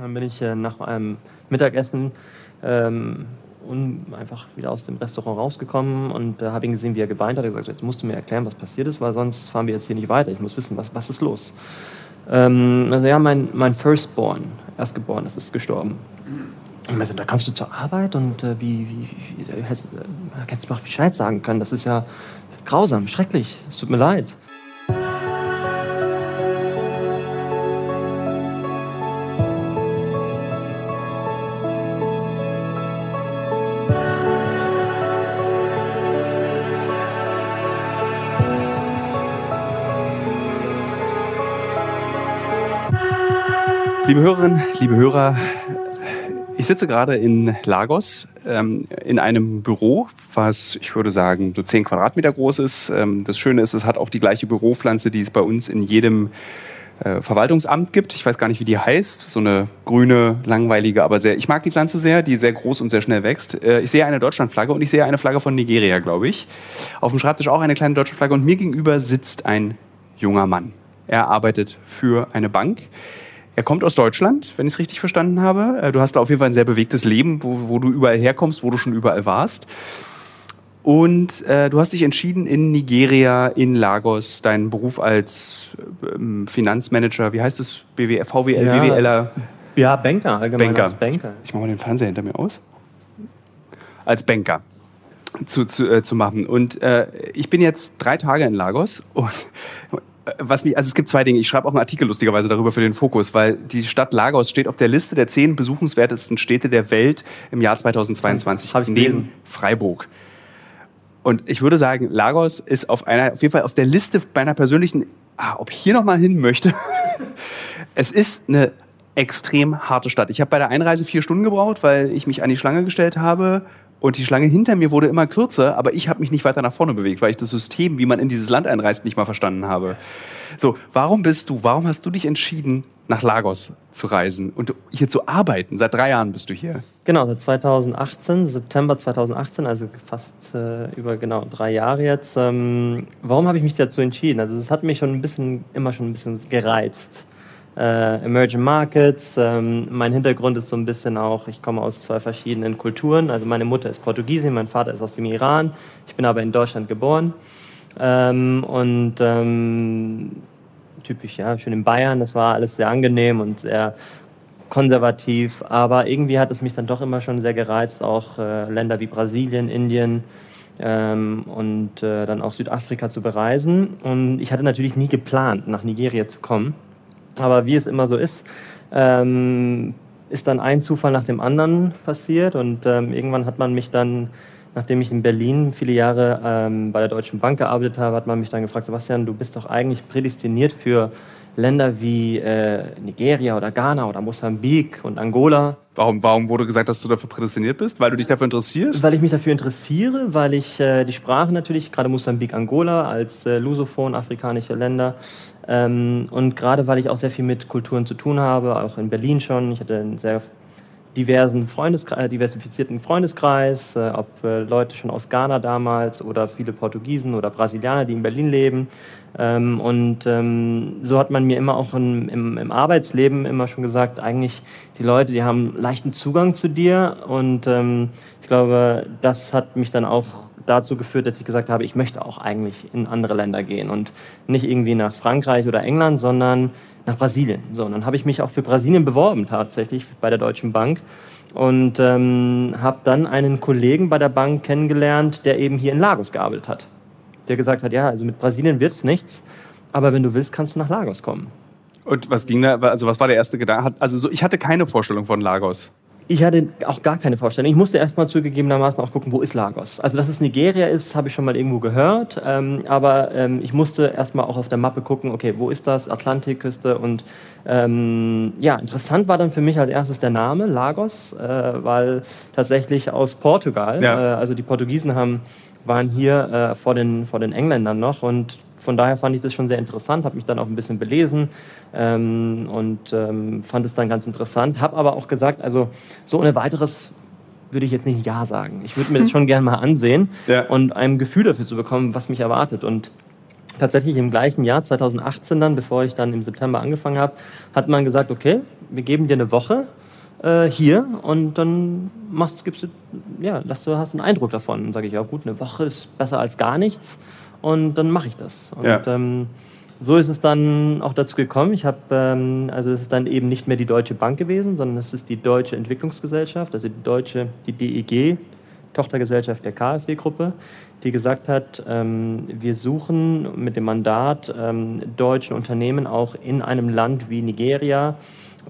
Dann bin ich äh, nach einem Mittagessen ähm, einfach wieder aus dem Restaurant rausgekommen und äh, habe ihn gesehen, wie er geweint hat. Er hat gesagt, jetzt musst du mir erklären, was passiert ist, weil sonst fahren wir jetzt hier nicht weiter. Ich muss wissen, was, was ist los. Ähm, also ja, mein, mein Firstborn, Erstgeboren, das ist gestorben. Und da kommst du zur Arbeit und äh, wie, wie, wie, wie hättest, äh, hättest du mal Bescheid sagen können. Das ist ja grausam, schrecklich. Es tut mir leid. Liebe Hörerinnen, liebe Hörer, ich sitze gerade in Lagos ähm, in einem Büro, was ich würde sagen so 10 Quadratmeter groß ist. Ähm, das Schöne ist, es hat auch die gleiche Büropflanze, die es bei uns in jedem äh, Verwaltungsamt gibt. Ich weiß gar nicht, wie die heißt. So eine grüne, langweilige, aber sehr. Ich mag die Pflanze sehr, die sehr groß und sehr schnell wächst. Äh, ich sehe eine Deutschlandflagge und ich sehe eine Flagge von Nigeria, glaube ich. Auf dem Schreibtisch auch eine kleine Deutschlandflagge und mir gegenüber sitzt ein junger Mann. Er arbeitet für eine Bank. Er kommt aus Deutschland, wenn ich es richtig verstanden habe. Äh, du hast da auf jeden Fall ein sehr bewegtes Leben, wo, wo du überall herkommst, wo du schon überall warst. Und äh, du hast dich entschieden, in Nigeria, in Lagos, deinen Beruf als ähm, Finanzmanager, wie heißt es? BWL, VWL, ja, BWLer? Ja, Banker, allgemein Banker. als Banker. Ich mache mal den Fernseher hinter mir aus. Als Banker zu, zu, äh, zu machen. Und äh, ich bin jetzt drei Tage in Lagos und was mich, also es gibt zwei Dinge. Ich schreibe auch einen Artikel lustigerweise darüber für den Fokus, weil die Stadt Lagos steht auf der Liste der zehn besuchenswertesten Städte der Welt im Jahr 2022 Hab ich neben gelesen. Freiburg. Und ich würde sagen, Lagos ist auf einer, auf jeden Fall auf der Liste meiner persönlichen, ah, ob ich hier noch mal hin möchte. es ist eine extrem harte Stadt. Ich habe bei der Einreise vier Stunden gebraucht, weil ich mich an die Schlange gestellt habe und die Schlange hinter mir wurde immer kürzer, aber ich habe mich nicht weiter nach vorne bewegt, weil ich das System, wie man in dieses Land einreist, nicht mal verstanden habe. So, warum bist du, warum hast du dich entschieden, nach Lagos zu reisen und hier zu arbeiten? Seit drei Jahren bist du hier. Genau, seit 2018, September 2018, also fast äh, über genau drei Jahre jetzt. Ähm, warum habe ich mich dazu entschieden? Also es hat mich schon ein bisschen, immer schon ein bisschen gereizt äh, Emerging Markets. Ähm, mein Hintergrund ist so ein bisschen auch, ich komme aus zwei verschiedenen Kulturen. Also meine Mutter ist Portugiesin, mein Vater ist aus dem Iran. Ich bin aber in Deutschland geboren. Ähm, und ähm, typisch, ja, schön in Bayern. Das war alles sehr angenehm und sehr konservativ. Aber irgendwie hat es mich dann doch immer schon sehr gereizt, auch äh, Länder wie Brasilien, Indien, ähm, und äh, dann auch Südafrika zu bereisen. Und ich hatte natürlich nie geplant, nach Nigeria zu kommen. Aber wie es immer so ist, ähm, ist dann ein Zufall nach dem anderen passiert und ähm, irgendwann hat man mich dann, nachdem ich in Berlin viele Jahre ähm, bei der Deutschen Bank gearbeitet habe, hat man mich dann gefragt, Sebastian, du bist doch eigentlich prädestiniert für Länder wie äh, Nigeria oder Ghana oder Mosambik und Angola. Warum, warum wurde gesagt, dass du dafür prädestiniert bist? Weil du dich dafür interessierst? Weil ich mich dafür interessiere, weil ich äh, die Sprache natürlich, gerade Mosambik, Angola als äh, Lusophon afrikanische Länder, ähm, und gerade weil ich auch sehr viel mit Kulturen zu tun habe, auch in Berlin schon. Ich hatte einen sehr diversen Freundeskreis, äh, diversifizierten Freundeskreis, äh, ob äh, Leute schon aus Ghana damals oder viele Portugiesen oder Brasilianer, die in Berlin leben. Ähm, und ähm, so hat man mir immer auch in, im, im, Arbeitsleben immer schon gesagt, eigentlich die Leute, die haben leichten Zugang zu dir. Und ähm, ich glaube, das hat mich dann auch dazu geführt, dass ich gesagt habe, ich möchte auch eigentlich in andere Länder gehen und nicht irgendwie nach Frankreich oder England, sondern nach Brasilien. So, und dann habe ich mich auch für Brasilien beworben tatsächlich bei der Deutschen Bank und ähm, habe dann einen Kollegen bei der Bank kennengelernt, der eben hier in Lagos gearbeitet hat. Der gesagt hat, ja, also mit Brasilien wird es nichts, aber wenn du willst, kannst du nach Lagos kommen. Und was ging da, also was war der erste Gedanke? Also ich hatte keine Vorstellung von Lagos. Ich hatte auch gar keine Vorstellung. Ich musste erstmal zugegebenermaßen auch gucken, wo ist Lagos. Also, dass es Nigeria ist, habe ich schon mal irgendwo gehört. Ähm, aber ähm, ich musste erstmal auch auf der Mappe gucken, okay, wo ist das? Atlantikküste. Und ähm, ja, interessant war dann für mich als erstes der Name Lagos, äh, weil tatsächlich aus Portugal, ja. äh, also die Portugiesen haben, waren hier äh, vor, den, vor den Engländern noch und von daher fand ich das schon sehr interessant, habe mich dann auch ein bisschen belesen ähm, und ähm, fand es dann ganz interessant. Habe aber auch gesagt, also so ohne weiteres würde ich jetzt nicht Ja sagen. Ich würde mir das schon gerne mal ansehen ja. und ein Gefühl dafür zu bekommen, was mich erwartet. Und tatsächlich im gleichen Jahr, 2018 dann, bevor ich dann im September angefangen habe, hat man gesagt, okay, wir geben dir eine Woche äh, hier und dann machst, gibst du, ja, dass du hast einen Eindruck davon. Und sage ich, ja gut, eine Woche ist besser als gar nichts und dann mache ich das. Und Ja. ähm, so ist es dann auch dazu gekommen. Ich habe, ähm, also es ist dann eben nicht mehr die Deutsche Bank gewesen, sondern es ist die Deutsche Entwicklungsgesellschaft, also die deutsche, die DEG, Tochtergesellschaft der KfW-Gruppe, die gesagt hat, ähm, wir suchen mit dem Mandat ähm, deutschen Unternehmen auch in einem Land wie Nigeria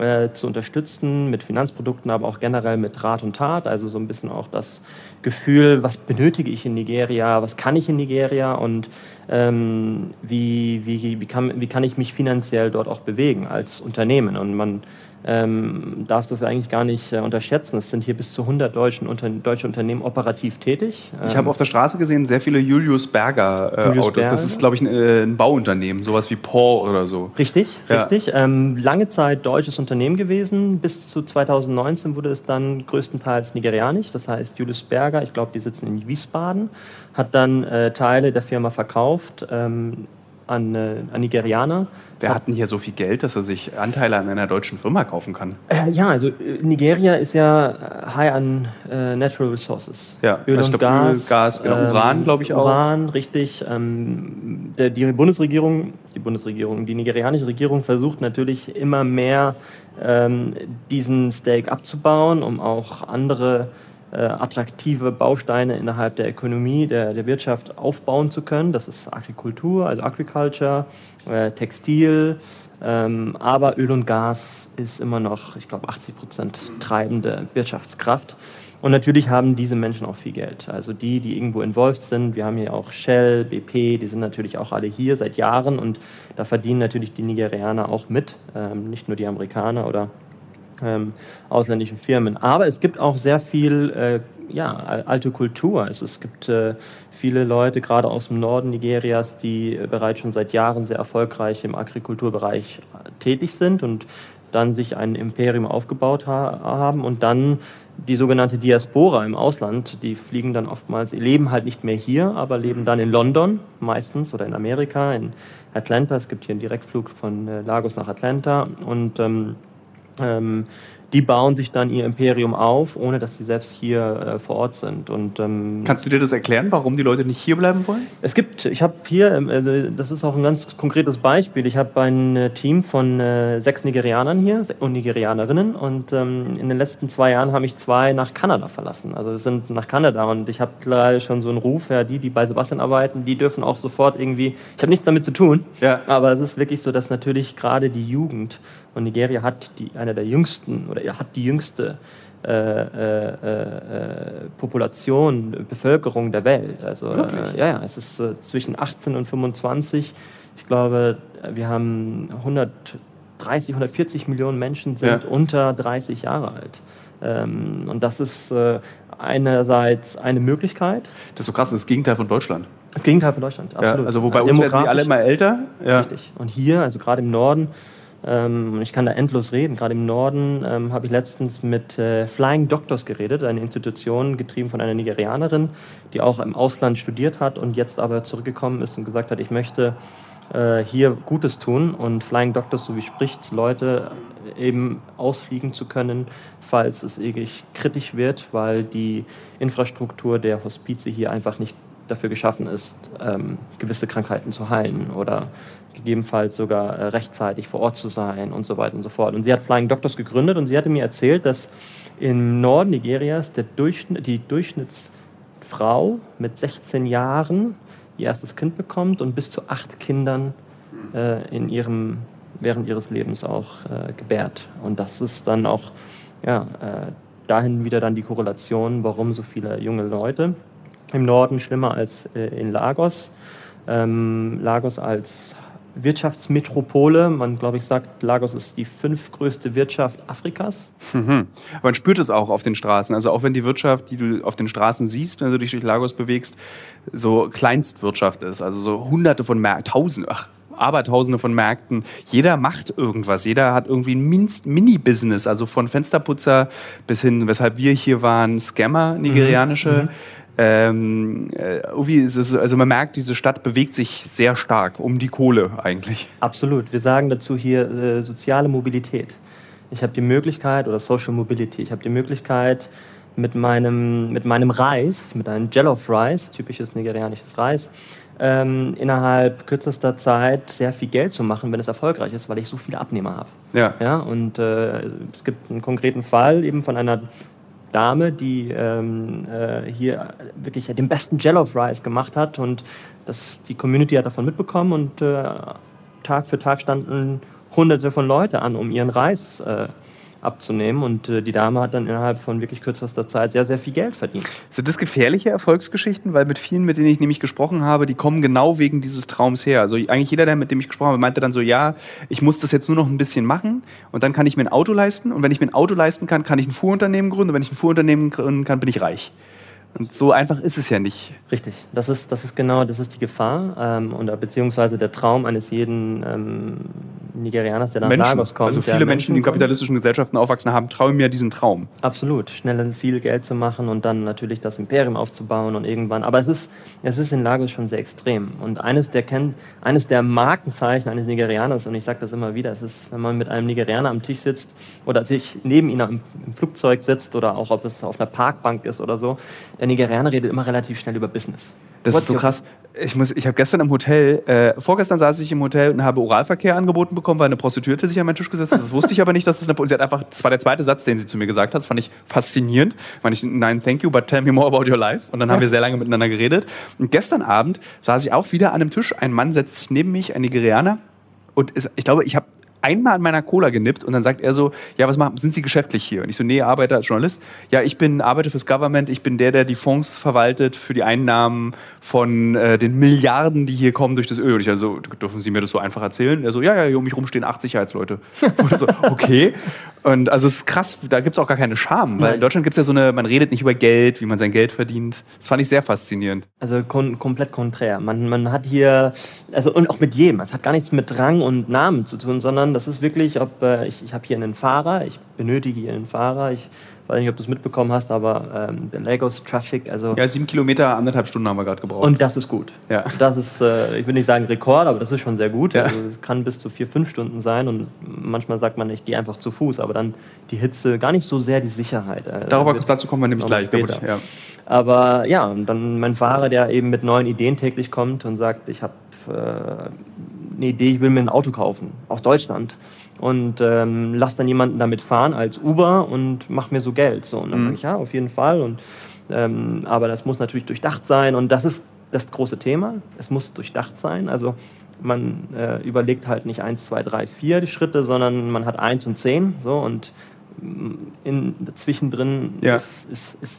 äh, zu unterstützen mit Finanzprodukten, aber auch generell mit Rat und Tat. Also so ein bisschen auch das Gefühl, was benötige ich in Nigeria, was kann ich in Nigeria und ähm, wie, wie, wie, kann, wie kann ich mich finanziell dort auch bewegen als Unternehmen. Und man ähm, darf das eigentlich gar nicht äh, unterschätzen. Es sind hier bis zu 100 deutschen Unter deutsche Unternehmen operativ tätig. Ich habe auf der Straße gesehen sehr viele Julius Berger äh, Julius Autos. Berger? Das ist, glaube ich, ein, äh, ein Bauunternehmen, sowas wie Paul oder so. Richtig, Ja. richtig. Ähm, lange Zeit deutsches Unternehmen gewesen. Bis zu 2019 wurde es dann größtenteils nigerianisch. Das heißt, Julius Berger, ich glaube, die sitzen in Wiesbaden, hat dann äh, Teile der Firma verkauft ähm, an, äh, an Nigerianer. Wer hat denn hier so viel Geld, dass er sich Anteile an einer deutschen Firma kaufen kann? Äh, ja, also äh, Nigeria ist ja äh, high an äh, Natural Resources. Ja, Öl ich und glaub, Öl, Gas. Gas, genau. Uran, glaub ich, auch. Uran, richtig. Ähm, der, die Bundesregierung, die Bundesregierung, die nigerianische Regierung versucht natürlich immer mehr ähm, diesen Stake abzubauen, um auch andere attraktive Bausteine innerhalb der Ökonomie, der, der Wirtschaft aufbauen zu können. Das ist Agrikultur, also Agriculture, äh, Textil, ähm, aber Öl und Gas ist immer noch, ich glaube, 80 Prozent treibende Wirtschaftskraft. Und natürlich haben diese Menschen auch viel Geld. Also die, die irgendwo involviert sind. Wir haben hier auch Shell, BP, die sind natürlich auch alle hier seit Jahren und da verdienen natürlich die Nigerianer auch mit, ähm, nicht nur die Amerikaner oder ähm, ausländischen Firmen. Aber es gibt auch sehr viel äh, ja, al- alte Kultur. Also es gibt äh, viele Leute, gerade aus dem Norden Nigerias, die äh, bereits schon seit Jahren sehr erfolgreich im Agrikulturbereich äh, tätig sind und dann sich ein Imperium aufgebaut ha haben und dann die sogenannte Diaspora im Ausland, die fliegen dann oftmals, leben halt nicht mehr hier, aber leben dann in London meistens oder in Amerika, in Atlanta. Es gibt hier einen Direktflug von äh, Lagos nach Atlanta und ähm, ähm, die bauen sich dann ihr Imperium auf, ohne dass sie selbst hier äh, vor Ort sind. Und ähm, Kannst du dir das erklären, warum die Leute nicht hier bleiben wollen? es gibt, ich habe hier, ähm, also das ist auch ein ganz konkretes Beispiel. Ich habe ein äh, Team von äh, sechs Nigerianern hier und Nigerianerinnen und ähm, in den letzten zwei Jahren habe ich zwei nach Kanada verlassen. Also es sind nach Kanada und ich habe leider schon so einen Ruf, ja, die, die bei Sebastian arbeiten, die dürfen auch sofort irgendwie, ich habe nichts damit zu tun, Ja. aber es ist wirklich so, dass natürlich gerade die Jugend und Nigeria hat die, eine der jüngsten oder er hat die jüngste äh, äh, äh, Population, Bevölkerung der Welt. Also äh, ja, ja, es ist äh, zwischen 18 und 25. Ich glaube, wir haben 130, 140 Millionen Menschen sind Ja. unter 30 Jahre alt. Ähm, und das ist äh, einerseits eine Möglichkeit. Das ist so krass, das ist das Gegenteil von Deutschland. Das Gegenteil von Deutschland, Ja, absolut. also wo bei Äh, uns werden sie alle immer älter. Ja. Richtig. Und hier, also gerade im Norden, ähm, ich kann da endlos reden, gerade im Norden ähm, habe ich letztens mit äh, Flying Doctors geredet, eine Institution getrieben von einer Nigerianerin, die auch im Ausland studiert hat und jetzt aber zurückgekommen ist und gesagt hat, ich möchte äh, hier Gutes tun. Und Flying Doctors, so wie spricht, Leute eben ausfliegen zu können, falls es irgendwie kritisch wird, weil die Infrastruktur der Hospize hier einfach nicht dafür geschaffen ist, ähm, gewisse Krankheiten zu heilen oder gegebenenfalls sogar äh, rechtzeitig vor Ort zu sein und so weiter und so fort. Und sie hat Flying Doctors gegründet und sie hatte mir erzählt, dass im Norden Nigerias Durchschnitt, die Durchschnittsfrau mit 16 Jahren ihr erstes Kind bekommt und bis zu acht Kindern äh, in ihrem, während ihres Lebens auch äh, gebärt. Und das ist dann auch ja, äh, dahin wieder dann die Korrelation, warum so viele junge Leute im Norden schlimmer als äh, in Lagos. Ähm, Lagos als Wirtschaftsmetropole, man glaube ich sagt, Lagos ist die fünftgrößte Wirtschaft Afrikas. Mhm. Man spürt es auch auf den Straßen. Also auch wenn die Wirtschaft, die du auf den Straßen siehst, wenn du dich durch Lagos bewegst, so Kleinstwirtschaft ist. Also so hunderte von Märkten, tausende, ach, Abertausende von Märkten. Jeder macht irgendwas. Jeder hat irgendwie ein Mini-Business. Also von Fensterputzer bis hin, weshalb wir hier waren, Scammer, nigerianische. Ähm, äh, es, also man merkt, diese Stadt bewegt sich sehr stark um die Kohle eigentlich. Absolut. Wir sagen dazu hier äh, soziale Mobilität. Ich habe die Möglichkeit, oder Social Mobility, ich habe die Möglichkeit, mit meinem, mit meinem Reis, mit einem Jollof Rice, typisches nigerianisches Reis, ähm, innerhalb kürzester Zeit sehr viel Geld zu machen, wenn es erfolgreich ist, weil ich so viele Abnehmer habe. Ja. ja und äh, es gibt einen konkreten Fall eben von einer Dame, die ähm, äh, hier wirklich den besten Jollof Rice gemacht hat und das, die Community hat davon mitbekommen und äh, Tag für Tag standen hunderte von Leuten an, um ihren Reis äh, abzunehmen. Und äh, die Dame hat dann innerhalb von wirklich kürzester Zeit sehr, sehr viel Geld verdient. Sind das gefährliche Erfolgsgeschichten? Weil mit vielen, mit denen ich nämlich gesprochen habe, die kommen genau wegen dieses Traums her. Also eigentlich jeder, der mit dem ich gesprochen habe, meinte dann so, ja, ich muss das jetzt nur noch ein bisschen machen und dann kann ich mir ein Auto leisten. Und wenn ich mir ein Auto leisten kann, kann ich ein Fuhrunternehmen gründen. Und wenn ich ein Fuhrunternehmen gründen kann, bin ich reich. Und so einfach ist es ja nicht. Richtig, das ist, das ist genau, das ist die Gefahr ähm, oder beziehungsweise der Traum eines jeden ähm, Nigerianers, der nach Menschen, Lagos kommt. Also viele Menschen, die in kapitalistischen Gesellschaften aufwachsen, haben träumen ja diesen Traum. Absolut, schnell viel Geld zu machen und dann natürlich das Imperium aufzubauen und irgendwann. Aber es ist, es ist in Lagos schon sehr extrem. Und eines der, kennt, eines der Markenzeichen eines Nigerianers, und ich sage das immer wieder, es ist, wenn man mit einem Nigerianer am Tisch sitzt oder sich neben ihm im, im Flugzeug sitzt oder auch ob es auf einer Parkbank ist oder so, der Nigerianer redet immer relativ schnell über Business. Das What's ist so krass. Ich, muss, ich habe gestern im Hotel, äh, vorgestern saß ich im Hotel und habe Oralverkehr angeboten bekommen, weil eine Prostituierte sich an meinen Tisch gesetzt hat. Das wusste ich aber nicht, dass es eine. Sie hat einfach, das war der zweite Satz, den sie zu mir gesagt hat. Das fand ich faszinierend. Fand ich, nein, thank you, but tell me more about your life. Und dann haben wir sehr lange miteinander geredet. Und gestern Abend saß ich auch wieder an einem Tisch. Ein Mann setzt sich neben mich, ein Nigerianer. Und ist, ich glaube, ich habe einmal an meiner Cola genippt und dann sagt er so, ja, was machen, sind Sie geschäftlich hier? Und ich so, nee, arbeite als Journalist. Ja, ich bin, arbeite fürs Government, ich bin der, der die Fonds verwaltet für die Einnahmen von äh, den Milliarden, die hier kommen durch das Öl. Und ich also, dürfen Sie mir das so einfach erzählen? Er so, ja, ja, hier um mich rum stehen acht Sicherheitsleute. und so, okay. Und also es ist krass, da gibt es auch gar keine Scham, weil in Deutschland gibt es ja so eine, man redet nicht über Geld, wie man sein Geld verdient. Das fand ich sehr faszinierend. Also kon komplett konträr. Man, man hat hier, also und auch mit jedem, es hat gar nichts mit Rang und Namen zu tun, sondern das ist wirklich, ob äh, ich, ich habe hier einen Fahrer, ich benötige hier einen Fahrer, ich weiß nicht, ob du es mitbekommen hast, aber ähm, der Lagos Traffic, also. Ja, sieben Kilometer, anderthalb Stunden haben wir gerade gebraucht. Und das ist gut. Ja. Das ist, äh, ich will nicht sagen Rekord, aber das ist schon sehr gut. Ja. Also, es kann bis zu vier, fünf Stunden sein und manchmal sagt man, ich gehe einfach zu Fuß, aber dann die Hitze, gar nicht so sehr die Sicherheit. Äh, Darüber, dazu kommen wir nämlich gleich. Später. Ich, ja. Aber ja, und dann mein Fahrer, der eben mit neuen Ideen täglich kommt und sagt, ich habe äh, eine Idee, ich will mir ein Auto kaufen aus Deutschland und ähm, lass dann jemanden damit fahren als Uber und mach mir so Geld. So, und dann mhm. sage ich, ja, auf jeden Fall. Und, ähm, aber das muss natürlich durchdacht sein und das ist das große Thema. Es muss durchdacht sein. Also man äh, überlegt halt nicht eins, zwei, drei, vier die Schritte, sondern man hat eins und zehn. So, und mm, in, dazwischen drin ja. ist, ist, ist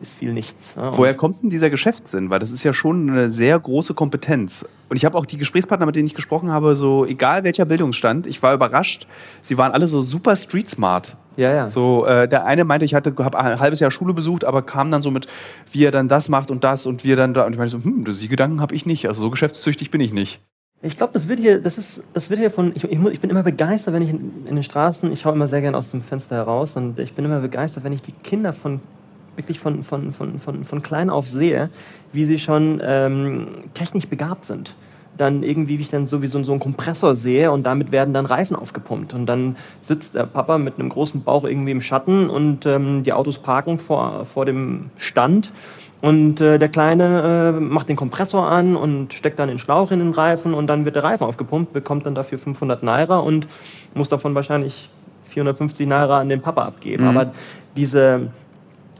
ist viel nichts. Ja, Woher kommt denn dieser Geschäftssinn? Weil das ist ja schon eine sehr große Kompetenz. Und ich habe auch die Gesprächspartner, mit denen ich gesprochen habe, so egal welcher Bildungsstand, ich war überrascht. Sie waren alle so super street smart. Ja, ja. So, äh, der eine meinte, ich hatte habe ein halbes Jahr Schule besucht, aber kam dann so mit, wie er dann das macht und das und wie er dann da. Und ich meinte so, hm, die Gedanken habe ich nicht. Also so geschäftstüchtig bin ich nicht. Ich glaube, das wird hier, das ist, das wird hier von, ich, ich, ich bin immer begeistert, wenn ich in, in den Straßen, ich schaue immer sehr gerne aus dem Fenster heraus und ich bin immer begeistert, wenn ich die Kinder von wirklich von, von, von, von, von klein auf sehe, wie sie schon ähm, technisch begabt sind. Dann irgendwie, wie ich dann sowieso so einen Kompressor sehe und damit werden dann Reifen aufgepumpt. Und dann sitzt der Papa mit einem großen Bauch irgendwie im Schatten und ähm, die Autos parken vor, vor dem Stand. Und äh, der Kleine äh, macht den Kompressor an und steckt dann den Schlauch in den Reifen und dann wird der Reifen aufgepumpt, bekommt dann dafür 500 Naira und muss davon wahrscheinlich 450 Naira an den Papa abgeben. Mhm. Aber diese,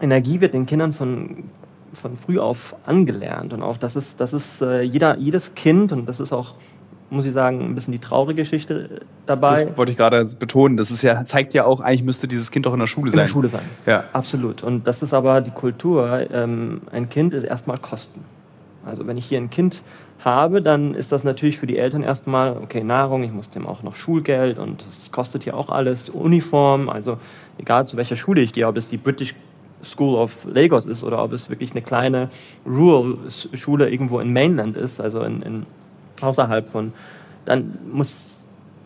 Energie wird den Kindern von, von früh auf angelernt. Und auch das ist, das ist äh, jeder, jedes Kind, und das ist auch, muss ich sagen, ein bisschen die traurige Geschichte dabei. Das wollte ich gerade betonen. Das ist ja, zeigt ja auch, eigentlich müsste dieses Kind doch in der Schule sein. In der Schule sein. Ja. Absolut. Und das ist aber die Kultur. Ähm, ein Kind ist erstmal Kosten. Also wenn ich hier ein Kind habe, dann ist das natürlich für die Eltern erstmal, okay, Nahrung, ich muss dem auch noch Schulgeld und das kostet hier auch alles, Uniform, also egal zu welcher Schule ich gehe, ob es die British School of Lagos ist oder ob es wirklich eine kleine Rural-Schule irgendwo in Mainland ist, also in, in außerhalb von, dann muss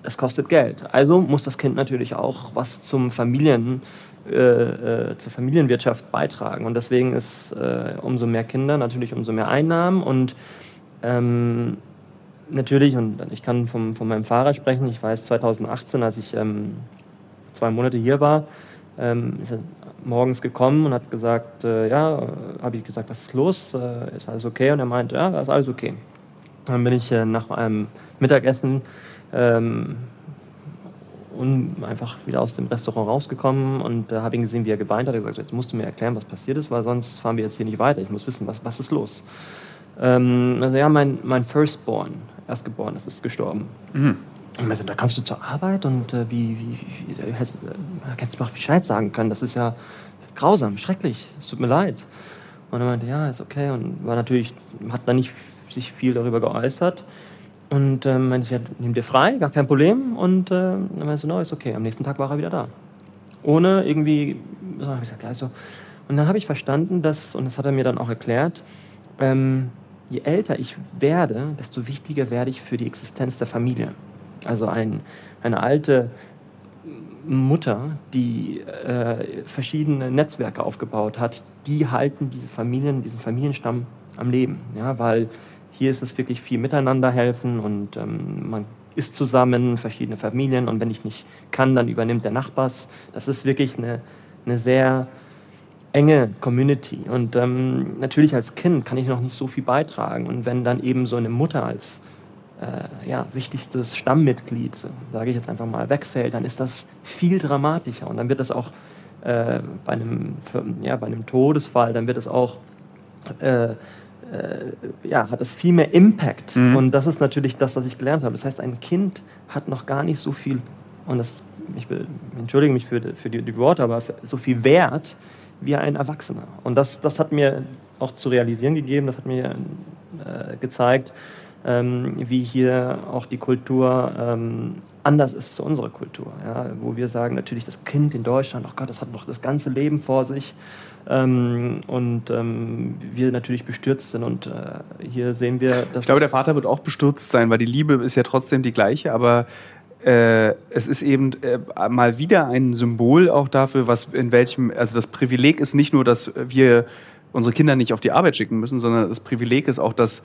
das kostet Geld. Also muss das Kind natürlich auch was zum Familien, äh, äh, zur Familienwirtschaft beitragen. Und deswegen ist äh, umso mehr Kinder natürlich umso mehr Einnahmen. Und ähm, natürlich, und ich kann vom, von meinem Fahrer sprechen, ich weiß 2018, als ich ähm, zwei Monate hier war, ähm, ist morgens gekommen und hat gesagt, äh, ja, habe ich gesagt, was ist los, äh, ist alles okay? Und er meinte, ja, ist alles okay. Dann bin ich äh, nach einem Mittagessen ähm, einfach wieder aus dem Restaurant rausgekommen und äh, habe ihn gesehen, wie er geweint hat. Er hat gesagt, jetzt musst du mir erklären, was passiert ist, weil sonst fahren wir jetzt hier nicht weiter. Ich muss wissen, was, was ist los. Ähm, also ja, mein, mein Firstborn, Erstgeboren, das ist gestorben. Mhm. Und da kommst du zur Arbeit und äh, wie, wie, wie, hättest, äh, hättest du mal Bescheid sagen können. Das ist ja grausam, schrecklich. Es tut mir leid. Und er meinte, ja, ist okay. Und war natürlich, hat dann nicht sich viel darüber geäußert. Und ähm, meinte, ja, nimm dir frei, gar kein Problem. Und äh, dann meinte so, no, ist okay. Am nächsten Tag war er wieder da. Ohne irgendwie, so ich gesagt, also. Und dann habe ich verstanden, dass, und das hat er mir dann auch erklärt, ähm, je älter ich werde, desto wichtiger werde ich für die Existenz der Familie. Also ein, eine alte Mutter, die äh, verschiedene Netzwerke aufgebaut hat, die halten diese Familien, diesen Familienstamm am Leben. Ja, weil hier ist es wirklich viel miteinander helfen und ähm, man ist zusammen, verschiedene Familien und wenn ich nicht kann, dann übernimmt der Nachbars. Das ist wirklich eine, eine sehr enge Community. Und ähm, natürlich als Kind kann ich noch nicht so viel beitragen. Und wenn dann eben so eine Mutter als äh, ja, wichtigstes Stammmitglied, sage ich jetzt einfach mal, wegfällt, dann ist das viel dramatischer. Und dann wird das auch äh, bei, einem, ja, bei einem Todesfall, dann wird es auch, äh, äh, ja, hat es viel mehr Impact. Mhm. Und das ist natürlich das, was ich gelernt habe. Das heißt, ein Kind hat noch gar nicht so viel, und das, ich will, entschuldige mich für, für die, die Worte, aber so viel Wert wie ein Erwachsener. Und das, das hat mir auch zu realisieren gegeben, das hat mir äh, gezeigt, ähm, wie hier auch die Kultur ähm, anders ist zu unserer Kultur. Ja? Wo wir sagen, natürlich das Kind in Deutschland, oh Gott, das hat noch das ganze Leben vor sich. Ähm, und ähm, wir natürlich bestürzt sind. Und äh, hier sehen wir, dass. Ich glaube, der Vater wird auch bestürzt sein, weil die Liebe ist ja trotzdem die gleiche, aber. Äh, es ist eben äh, mal wieder ein Symbol auch dafür, was in welchem, also das Privileg ist nicht nur, dass wir unsere Kinder nicht auf die Arbeit schicken müssen, sondern das Privileg ist auch, dass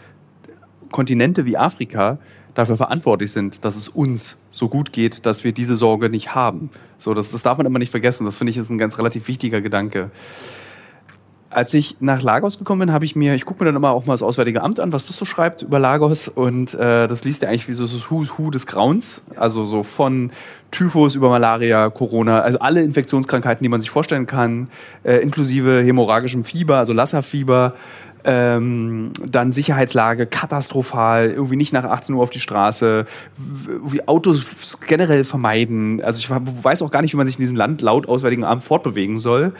Kontinente wie Afrika dafür verantwortlich sind, dass es uns so gut geht, dass wir diese Sorge nicht haben. So, das, das darf man immer nicht vergessen. Das finde ich ist ein ganz relativ wichtiger Gedanke. Als ich nach Lagos gekommen bin, habe ich mir, ich gucke mir dann immer auch mal das Auswärtige Amt an, was das so schreibt über Lagos und äh, das liest ja eigentlich wie so das Who's Who des Grauens, also so von Typhus über Malaria, Corona, also alle Infektionskrankheiten, die man sich vorstellen kann, äh, inklusive hämorrhagischem Fieber, also Lassa-Fieber, ähm, dann Sicherheitslage katastrophal, irgendwie nicht nach 18 Uhr auf die Straße, wie Autos generell vermeiden. Also ich weiß auch gar nicht, wie man sich in diesem Land laut Auswärtigen Amt fortbewegen soll.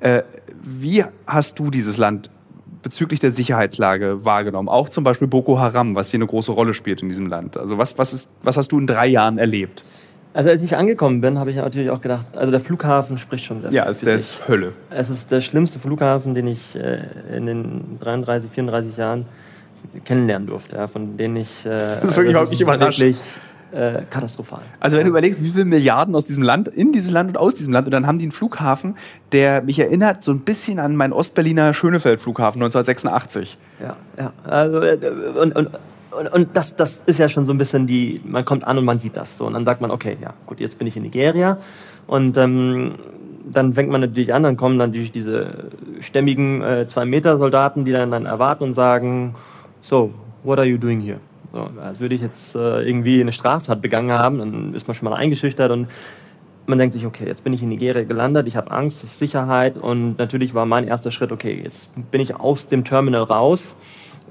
Äh, wie hast du dieses Land bezüglich der Sicherheitslage wahrgenommen? Auch zum Beispiel Boko Haram, was hier eine große Rolle spielt in diesem Land. Also was, was, ist, was hast du in drei Jahren erlebt? Also als ich angekommen bin, habe ich natürlich auch gedacht, also der Flughafen spricht schon sehr Ja, also der ist Hölle. Es ist der schlimmste Flughafen, den ich äh, in den 33, 34 Jahren kennenlernen durfte, ja, von denen ich... Äh, das ist wirklich überhaupt nicht überrascht. Äh, katastrophal. Also wenn du überlegst, wie viele Milliarden aus diesem Land, in dieses Land und aus diesem Land, und dann haben die einen Flughafen, der mich erinnert so ein bisschen an meinen Ostberliner Schönefeld-Flughafen 1986. Ja, ja. Also, äh, und, und und, und das, das ist ja schon so ein bisschen die, man kommt an und man sieht das so. Und dann sagt man, okay, ja, gut, jetzt bin ich in Nigeria. Und ähm, dann fängt man natürlich an, dann kommen dann natürlich diese stämmigen äh, Zwei-Meter-Soldaten, die dann, dann erwarten und sagen, so, what are you doing here? So, als würde ich jetzt äh, irgendwie eine Straftat begangen haben, dann ist man schon mal eingeschüchtert und man denkt sich, okay, jetzt bin ich in Nigeria gelandet, ich habe Angst, Sicherheit und natürlich war mein erster Schritt, okay, jetzt bin ich aus dem Terminal raus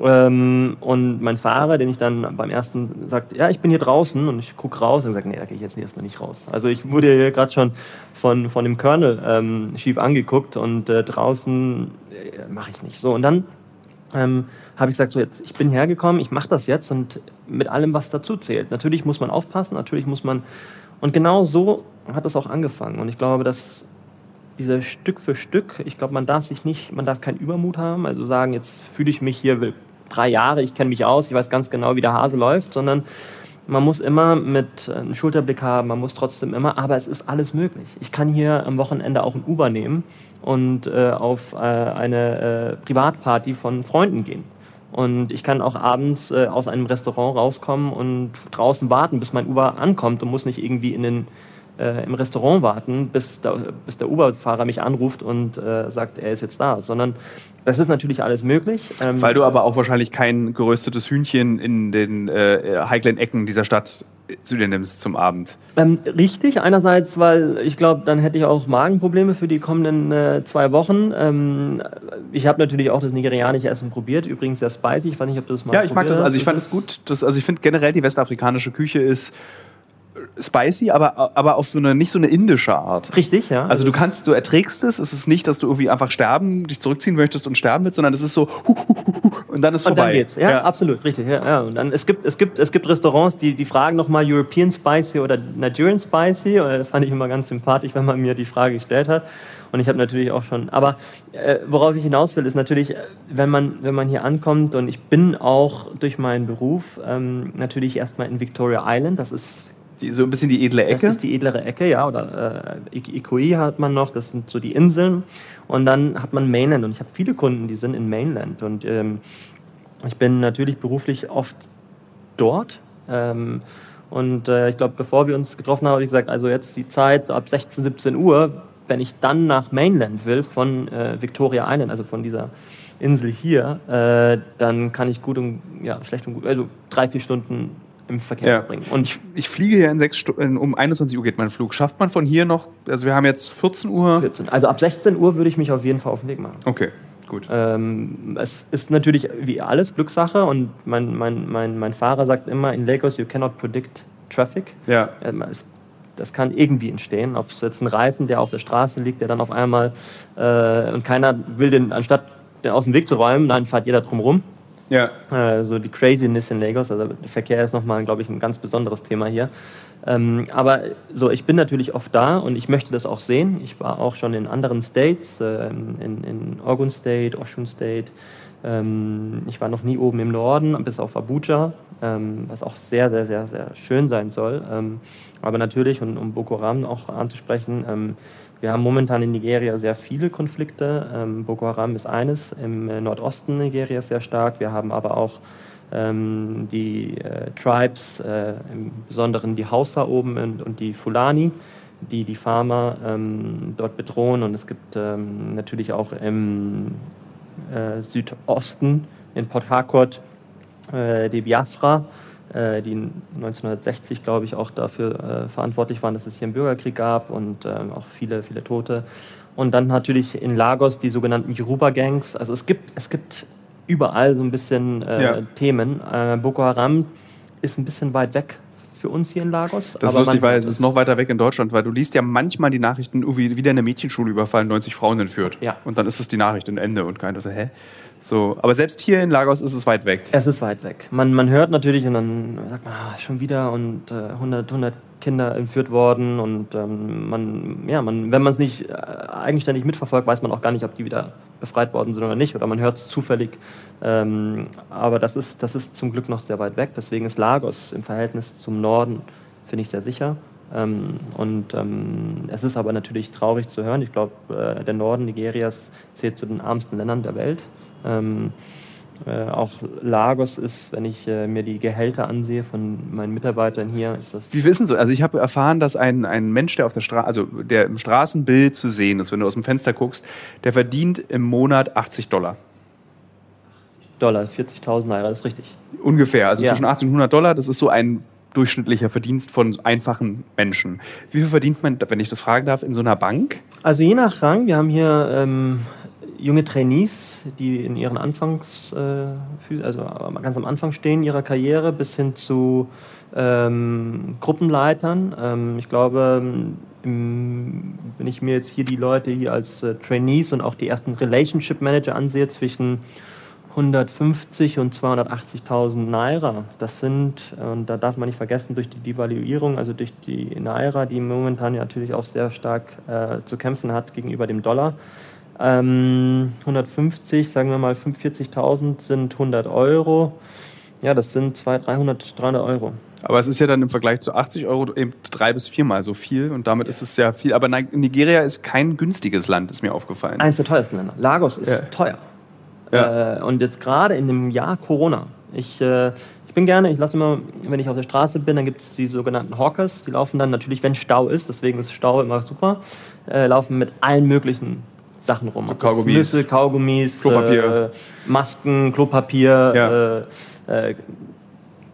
ähm, und mein Fahrer, den ich dann beim ersten sagt, ja, ich bin hier draußen und ich gucke raus und sage, nee, da gehe ich jetzt erstmal nicht raus. Also ich wurde hier gerade schon von, von dem Colonel ähm, schief angeguckt und äh, draußen äh, mache ich nicht. So, und dann ähm, habe ich gesagt, so jetzt, ich bin hergekommen, ich mache das jetzt und mit allem, was dazu zählt. Natürlich muss man aufpassen, natürlich muss man. Und genau so hat das auch angefangen. Und ich glaube, dass dieser Stück für Stück, ich glaube, man darf sich nicht, man darf keinen Übermut haben, also sagen, jetzt fühle ich mich hier drei Jahre, ich kenne mich aus, ich weiß ganz genau, wie der Hase läuft, sondern man muss immer mit einem Schulterblick haben, man muss trotzdem immer, aber es ist alles möglich. Ich kann hier am Wochenende auch ein Uber nehmen und äh, auf äh, eine äh, Privatparty von Freunden gehen. Und ich kann auch abends äh, aus einem Restaurant rauskommen und draußen warten, bis mein Uber ankommt und muss nicht irgendwie in den, äh, im Restaurant warten, bis der, bis der Uber-Fahrer mich anruft und äh, sagt, er ist jetzt da. Sondern das ist natürlich alles möglich. Ähm, Weil du aber auch wahrscheinlich kein geröstetes Hühnchen in den äh, heiklen Ecken dieser Stadt zu dir nimmst zum Abend. Ähm, richtig, einerseits, weil ich glaube, dann hätte ich auch Magenprobleme für die kommenden äh, zwei Wochen. Ähm, ich habe natürlich auch das nigerianische Essen probiert, übrigens sehr spicy. Ich weiß nicht, ob du das mal Ja, ich mag das. Also ich fand es gut. Das, also ich finde generell die westafrikanische Küche ist spicy, aber, aber auf so eine nicht so eine indische Art. Richtig, ja. Also du kannst, du erträgst es. Es ist nicht, dass du irgendwie einfach sterben, dich zurückziehen möchtest und sterben willst, sondern es ist so und dann ist vorbei. Und dann geht's. Ja, ja. absolut, richtig. Ja, ja. Und dann es gibt es gibt es gibt Restaurants, die die fragen nochmal European Spicy oder Nigerian Spicy. Das fand ich immer ganz sympathisch, wenn man mir die Frage gestellt hat. Und ich habe natürlich auch schon, aber äh, worauf ich hinaus will, ist natürlich, wenn man, wenn man hier ankommt und ich bin auch durch meinen Beruf ähm, natürlich erstmal in Victoria Island, das ist die, so ein bisschen die edle Ecke? Das ist die edlere Ecke, ja. Oder äh, Ikoi hat man noch, das sind so die Inseln. Und dann hat man Mainland. Und ich habe viele Kunden, die sind in Mainland. Und ähm, ich bin natürlich beruflich oft dort. Ähm, und äh, ich glaube, bevor wir uns getroffen haben, habe ich gesagt, also jetzt die Zeit so ab 16, 17 Uhr, wenn ich dann nach Mainland will von äh, Victoria Island, also von dieser Insel hier, äh, dann kann ich gut und ja, schlecht und gut, also drei, vier Stunden im Verkehr ja. verbringen. Und ich, ich fliege hier in sechs Stunden, um 21 Uhr geht mein Flug. Schafft man von hier noch, also wir haben jetzt 14 Uhr. 14. Also ab 16 Uhr würde ich mich auf jeden Fall auf den Weg machen. Okay. Gut. Ähm, es ist natürlich wie alles Glückssache und mein, mein, mein, mein Fahrer sagt immer, in Lagos you cannot predict traffic. Ja. Ähm, es, das kann irgendwie entstehen. Ob es jetzt ein Reifen, der auf der Straße liegt, der dann auf einmal äh, und keiner will den, anstatt den aus dem Weg zu räumen, nein, fährt jeder drum rum. Ja. Äh, so die Craziness in Lagos. Also der Verkehr ist nochmal, glaube ich, ein ganz besonderes Thema hier. Ähm, aber so, ich bin natürlich oft da und ich möchte das auch sehen. Ich war auch schon in anderen States, äh, in, in Oregon State, Oshun State. Ähm, ich war noch nie oben im Norden, bis auf Abuja, ähm, was auch sehr, sehr, sehr, sehr schön sein soll. Ähm, aber natürlich, und um Boko Haram auch anzusprechen, ähm, wir haben momentan in Nigeria sehr viele Konflikte. Ähm, Boko Haram ist eines, im äh, Nordosten Nigerias sehr stark. Wir haben aber auch ähm, die äh, Tribes, äh, im Besonderen die Hausa oben und, und die Fulani, die die Farmer ähm, dort bedrohen. Und es gibt ähm, natürlich auch im äh, Südosten in Port Harcourt äh, die Biafra die 1960, glaube ich, auch dafür äh, verantwortlich waren, dass es hier einen Bürgerkrieg gab und ähm, auch viele, viele Tote. Und dann natürlich in Lagos die sogenannten Yoruba-Gangs. Also es gibt, es gibt überall so ein bisschen äh, ja. Themen. Äh, Boko Haram ist ein bisschen weit weg für uns hier in Lagos. Das ist lustig, weil es ist noch weiter weg in Deutschland, weil du liest ja manchmal die Nachrichten, wie wieder eine Mädchenschule überfallen, 90 Frauen entführt. Ja. Und dann ist es die Nachricht und Ende und keiner so, hä? So, aber selbst hier in Lagos ist es weit weg. Es ist weit weg. Man, man hört natürlich und dann sagt man, ah, schon wieder und äh, 100, 100 Kinder entführt worden und ähm, man, ja, man, wenn man es nicht äh, eigenständig mitverfolgt, weiß man auch gar nicht, ob die wieder befreit worden sind oder nicht oder man hört es zufällig. Ähm, aber das ist, das ist zum Glück noch sehr weit weg. Deswegen ist Lagos im Verhältnis zum Norden, finde ich, sehr sicher. Ähm, und ähm, es ist aber natürlich traurig zu hören. Ich glaube, äh, der Norden Nigerias zählt zu den ärmsten Ländern der Welt. Äh, auch Lagos ist, wenn ich äh, mir die Gehälter ansehe von meinen Mitarbeitern hier, ist das. Wie wissen Sie? Also ich habe erfahren, dass ein, ein Mensch, der auf der Straße, also der im Straßenbild zu sehen ist, wenn du aus dem Fenster guckst, der verdient im Monat 80 Dollar. Dollar, 40.000 Naira, das ist richtig. Ungefähr, also ja. zwischen 80 und 100 Dollar, das ist so ein durchschnittlicher Verdienst von einfachen Menschen. Wie viel verdient man, wenn ich das fragen darf, in so einer Bank? Also je nach Rang, wir haben hier ähm, junge Trainees, die in ihren Anfangs, äh, also ganz am Anfang stehen ihrer Karriere, bis hin zu ähm, Gruppenleitern. Ähm, ich glaube, im, wenn ich mir jetzt hier die Leute hier als äh, Trainees und auch die ersten Relationship Manager ansehe, zwischen 150 und 280.000 Naira. Das sind, und da darf man nicht vergessen, durch die Devaluierung, also durch die Naira, die momentan natürlich auch sehr stark äh, zu kämpfen hat gegenüber dem Dollar, ähm, 150, sagen wir mal 45.000 sind 100 Euro. Ja, das sind 200, 300, 300 Euro. Aber es ist ja dann im Vergleich zu 80 Euro eben drei bis viermal so viel und damit ja. ist es ja viel. Aber Nigeria ist kein günstiges Land, ist mir aufgefallen. Eines der teuersten Länder. Lagos ist ja. teuer. Ja. Äh, und jetzt gerade in dem Jahr Corona. Ich, äh, ich bin gerne, ich lasse immer, wenn ich auf der Straße bin, dann gibt es die sogenannten Hawkers. Die laufen dann natürlich, wenn Stau ist, deswegen ist Stau immer super, äh, laufen mit allen möglichen Sachen rum. Kaugummis. Nüsse, Kaugummis, Klopapier. Äh, Masken, Klopapier, ja. Äh, äh,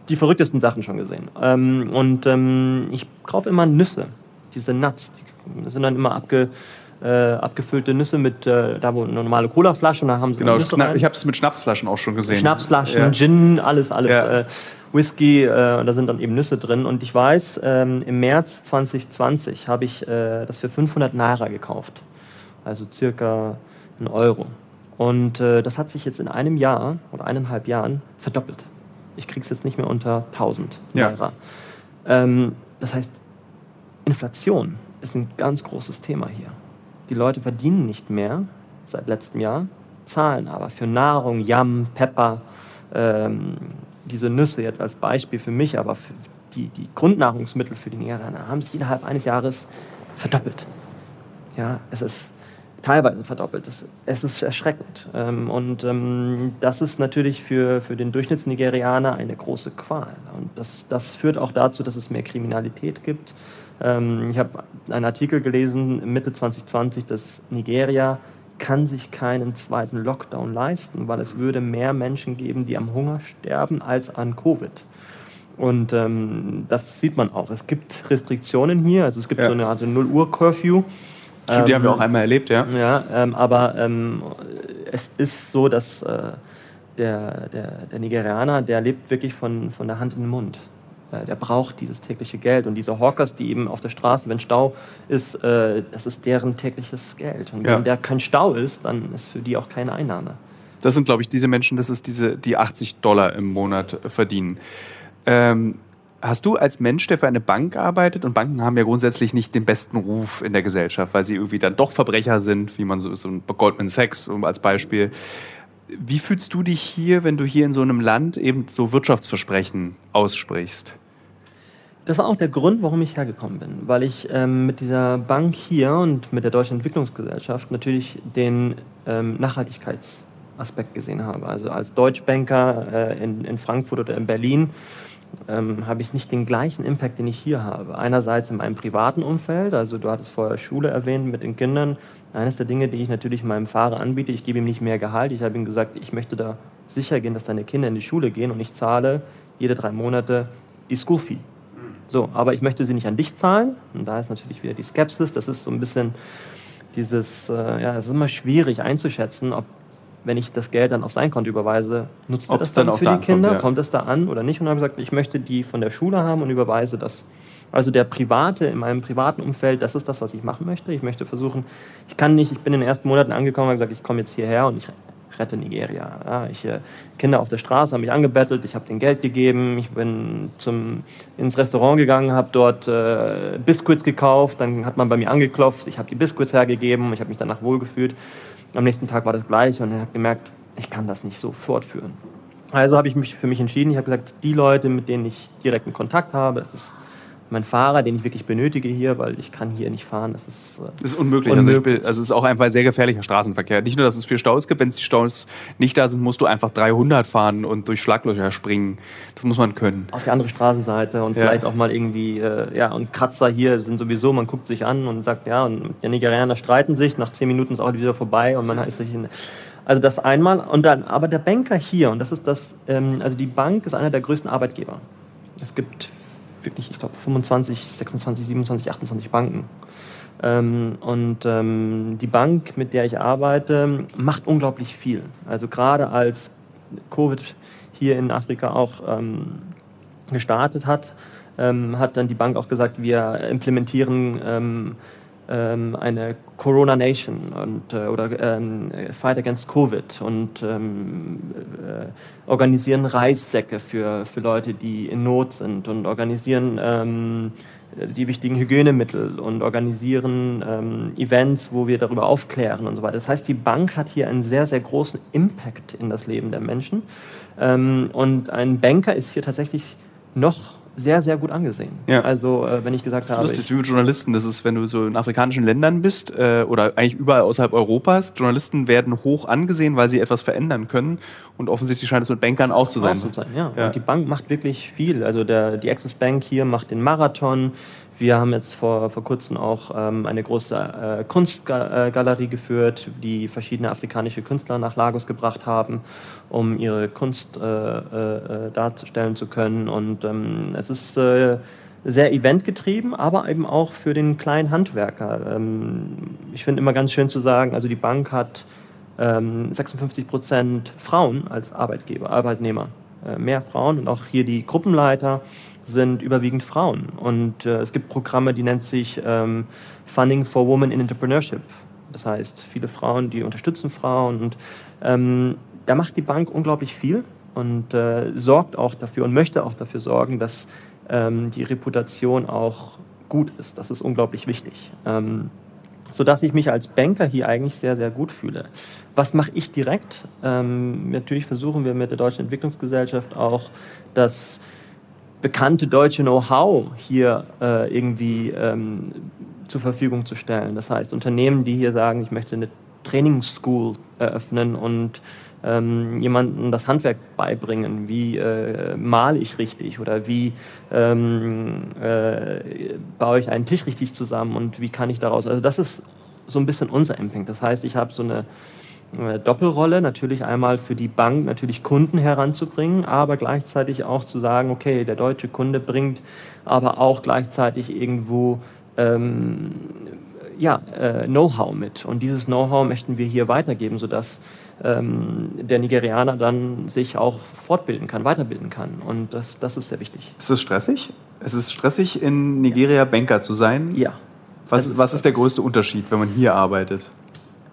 die verrücktesten Sachen schon gesehen. Ähm, und ähm, ich kaufe immer Nüsse, diese Nuts. Die sind dann immer abge, äh, abgefüllte Nüsse mit, äh, da wo eine normale Colaflasche und da haben sie Genau, ich habe es mit Schnapsflaschen auch schon gesehen. Schnapsflaschen, ja. Gin, alles, alles. Ja. Äh, Whisky, äh, da sind dann eben Nüsse drin. Und ich weiß, ähm, im März 2020 habe ich äh, das für 500 Naira gekauft. Also circa einen Euro. Und äh, das hat sich jetzt in einem Jahr oder eineinhalb Jahren verdoppelt ich kriege es jetzt nicht mehr unter 1000 Naira. Ja. Ähm, das heißt, Inflation ist ein ganz großes Thema hier. Die Leute verdienen nicht mehr seit letztem Jahr, zahlen aber für Nahrung, Yam, Pepper, ähm, diese Nüsse jetzt als Beispiel für mich, aber für die, die Grundnahrungsmittel für die Nigerianer haben sich innerhalb eines Jahres verdoppelt. Ja, es ist teilweise verdoppelt. Es ist erschreckend. Ähm, und ähm, das ist natürlich für, für den Durchschnittsnigerianer eine große Qual. Und das, das führt auch dazu, dass es mehr Kriminalität gibt. Ähm, ich habe einen Artikel gelesen, Mitte 2020, dass Nigeria kann sich keinen zweiten Lockdown leisten, weil es würde mehr Menschen geben, die am Hunger sterben, als an Covid. Und das sieht man auch. Es gibt Restriktionen hier, also es gibt ja. so eine Art Null-Uhr-Curfew. Stimmt, die ähm, haben wir auch einmal erlebt, ja. Ja, ähm, aber ähm, es ist so, dass äh, der, der, der Nigerianer, der lebt wirklich von, von der Hand in den Mund. Äh, der braucht dieses tägliche Geld. Und diese Hawkers, die eben auf der Straße, wenn Stau ist, äh, das ist deren tägliches Geld. Und ja. wenn der kein Stau ist, dann ist für die auch keine Einnahme. Das sind, glaube ich, diese Menschen, das ist diese, die 80 Dollar im Monat verdienen. Ähm, Hast du als Mensch, der für eine Bank arbeitet, und Banken haben ja grundsätzlich nicht den besten Ruf in der Gesellschaft, weil sie irgendwie dann doch Verbrecher sind, wie man so ist, so Goldman Sachs als Beispiel. Wie fühlst du dich hier, wenn du hier in so einem Land eben so Wirtschaftsversprechen aussprichst? Das war auch der Grund, warum ich hergekommen bin, weil ich ähm, mit dieser Bank hier und mit der Deutschen Entwicklungsgesellschaft natürlich den ähm, Nachhaltigkeitsaspekt gesehen habe. Also als Deutschbanker äh, in, in Frankfurt oder in Berlin ähm, habe ich nicht den gleichen Impact, den ich hier habe. Einerseits in meinem privaten Umfeld, also du hattest vorher Schule erwähnt mit den Kindern. Eines der Dinge, die ich natürlich meinem Fahrer anbiete, ich gebe ihm nicht mehr Gehalt. Ich habe ihm gesagt, ich möchte da sicher gehen, dass deine Kinder in die Schule gehen und ich zahle jede drei Monate die School Fee. So, aber ich möchte sie nicht an dich zahlen. Und da ist natürlich wieder die Skepsis. Das ist so ein bisschen dieses, äh, ja, es ist immer schwierig einzuschätzen, ob wenn ich das Geld dann auf sein Konto überweise, nutzt er das dann, dann für die Kinder? Kommt, ja. kommt das da an oder nicht? Und dann habe ich gesagt, ich möchte die von der Schule haben und überweise das. Also der private, in meinem privaten Umfeld, das ist das, was ich machen möchte. Ich möchte versuchen, ich kann nicht, ich bin in den ersten Monaten angekommen und gesagt, ich komme jetzt hierher und ich rette Nigeria. Ja, ich, äh, Kinder auf der Straße haben mich angebettelt, ich habe denen Geld gegeben, ich bin zum, ins Restaurant gegangen, habe dort äh, Biscuits gekauft, dann hat man bei mir angeklopft, ich habe die Biscuits hergegeben, ich habe mich danach wohlgefühlt. Am nächsten Tag war das gleiche und ich habe gemerkt, ich kann das nicht so fortführen. Also habe ich mich für mich entschieden. Ich habe gesagt, die Leute, mit denen ich direkten Kontakt habe, das ist mein Fahrer, den ich wirklich benötige hier, weil ich kann hier nicht fahren. Das ist, äh, das ist unmöglich. unmöglich. Also, bin, also, es ist auch einfach ein sehr gefährlicher Straßenverkehr. Nicht nur, dass es viel Staus gibt, wenn es die Staus nicht da sind, musst du einfach 300 fahren und durch Schlaglöcher springen. Das muss man können. Auf die andere Straßenseite und ja. vielleicht auch mal irgendwie, äh, ja, und Kratzer hier sind sowieso, man guckt sich an und sagt, ja, und die Nigerianer streiten sich, nach zehn Minuten ist auch wieder vorbei und man ist sich in, also das einmal und dann, aber der Banker hier, und das ist das, ähm, also die Bank ist einer der größten Arbeitgeber. Es gibt wirklich, ich glaube, 25, 26, 27, 28 Banken. Ähm, und ähm, die Bank, mit der ich arbeite, macht unglaublich viel. Also gerade als Covid hier in Afrika auch ähm, gestartet hat, ähm, hat dann die Bank auch gesagt, wir implementieren ähm, eine Corona Nation und, äh, oder ähm, Fight Against Covid und ähm, äh, organisieren Reissäcke für, für Leute, die in Not sind und organisieren ähm, die wichtigen Hygienemittel und organisieren ähm, Events, wo wir darüber aufklären und so weiter. Das heißt, die Bank hat hier einen sehr, sehr großen Impact in das Leben der Menschen. Ähm, und ein Banker ist hier tatsächlich noch sehr, sehr gut angesehen. Ja. Also, äh, wenn ich gesagt Das ist habe. lustig, wie mit Journalisten. Das ist, wenn du so in afrikanischen Ländern bist äh, oder eigentlich überall außerhalb Europas, Journalisten werden hoch angesehen, weil sie etwas verändern können. Und offensichtlich scheint es mit Bankern auch zu sein. Auch so sein, ja. Ja. Und die Bank macht wirklich viel. Also der, die Access Bank hier macht den Marathon. Wir haben jetzt vor, vor kurzem auch ähm, eine große äh, Kunstgalerie geführt, die verschiedene afrikanische Künstler nach Lagos gebracht haben, um ihre Kunst äh, äh, darzustellen zu können. Und ähm, es ist äh, sehr eventgetrieben, aber eben auch für den kleinen Handwerker. Ähm, ich finde immer ganz schön zu sagen, also die Bank hat ähm, 56 Prozent Frauen als Arbeitgeber, Arbeitnehmer. Äh, mehr Frauen und auch hier die Gruppenleiter sind überwiegend Frauen. Und äh, es gibt Programme, die nennt sich ähm, Funding for Women in Entrepreneurship. Das heißt, viele Frauen, die unterstützen Frauen. Und ähm, da macht die Bank unglaublich viel und äh, sorgt auch dafür und möchte auch dafür sorgen, dass ähm, die Reputation auch gut ist. Das ist unglaublich wichtig. Ähm, sodass ich mich als Banker hier eigentlich sehr, sehr gut fühle. Was mache ich direkt? Ähm, natürlich versuchen wir mit der Deutschen Entwicklungsgesellschaft auch das bekannte deutsche Know-how hier äh, irgendwie ähm, zur Verfügung zu stellen. Das heißt, Unternehmen, die hier sagen, ich möchte eine Trainingsschool eröffnen und ähm, jemandem das Handwerk beibringen, wie äh, male ich richtig oder wie ähm, äh, baue ich einen Tisch richtig zusammen und wie kann ich daraus. Also das ist so ein bisschen unser Impact. Das heißt, ich habe so eine Doppelrolle, natürlich einmal für die Bank natürlich Kunden heranzubringen, aber gleichzeitig auch zu sagen, okay, der deutsche Kunde bringt aber auch gleichzeitig irgendwo ähm, ja, äh, Know-how mit. Und dieses Know-how möchten wir hier weitergeben, sodass ähm, der Nigerianer dann sich auch fortbilden kann, weiterbilden kann. Und das, das ist sehr wichtig. Ist es stressig? Es ist stressig, in Nigeria Banker zu sein. Ja. Was, ist, was ist der größte Unterschied, wenn man hier arbeitet?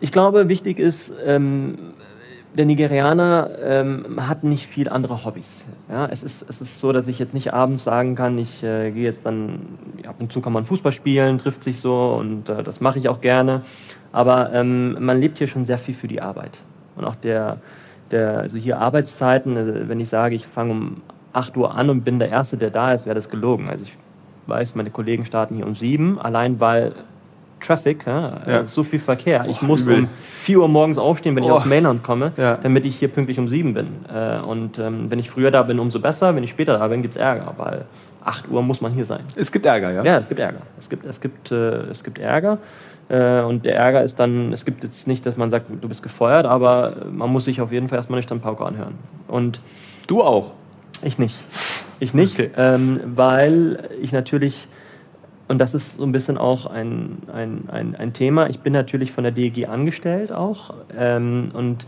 Ich glaube, wichtig ist, ähm, der Nigerianer ähm, hat nicht viel andere Hobbys. Ja, es, ist, es ist so, dass ich jetzt nicht abends sagen kann, ich äh, gehe jetzt dann, ab und zu kann man Fußball spielen, trifft sich so und äh, das mache ich auch gerne. Aber ähm, man lebt hier schon sehr viel für die Arbeit. Und auch der, der also hier Arbeitszeiten, also wenn ich sage, ich fange um 8 Uhr an und bin der Erste, der da ist, wäre das gelogen. Also ich weiß, meine Kollegen starten hier um 7, allein weil Traffic, ja, Ja. äh, so viel Verkehr. Ich Oh, muss übel. um 4 Uhr morgens aufstehen, wenn ich Oh. aus Mainland komme, Ja. damit ich hier pünktlich um 7 bin. Äh, und ähm, wenn ich früher da bin, umso besser. Wenn ich später da bin, gibt es Ärger, weil 8 Uhr muss man hier sein. Es gibt Ärger, ja? Ja, es gibt Ärger. Es gibt, es gibt, äh, es gibt Ärger. Äh, und der Ärger ist dann, es gibt jetzt nicht, dass man sagt, du bist gefeuert, aber man muss sich auf jeden Fall erstmal eine Standpauke anhören. Und Du auch. ich nicht. Ich nicht, Okay. ähm, weil ich natürlich, und das ist so ein bisschen auch ein, ein, ein, ein Thema, ich bin natürlich von der DEG angestellt auch ähm, und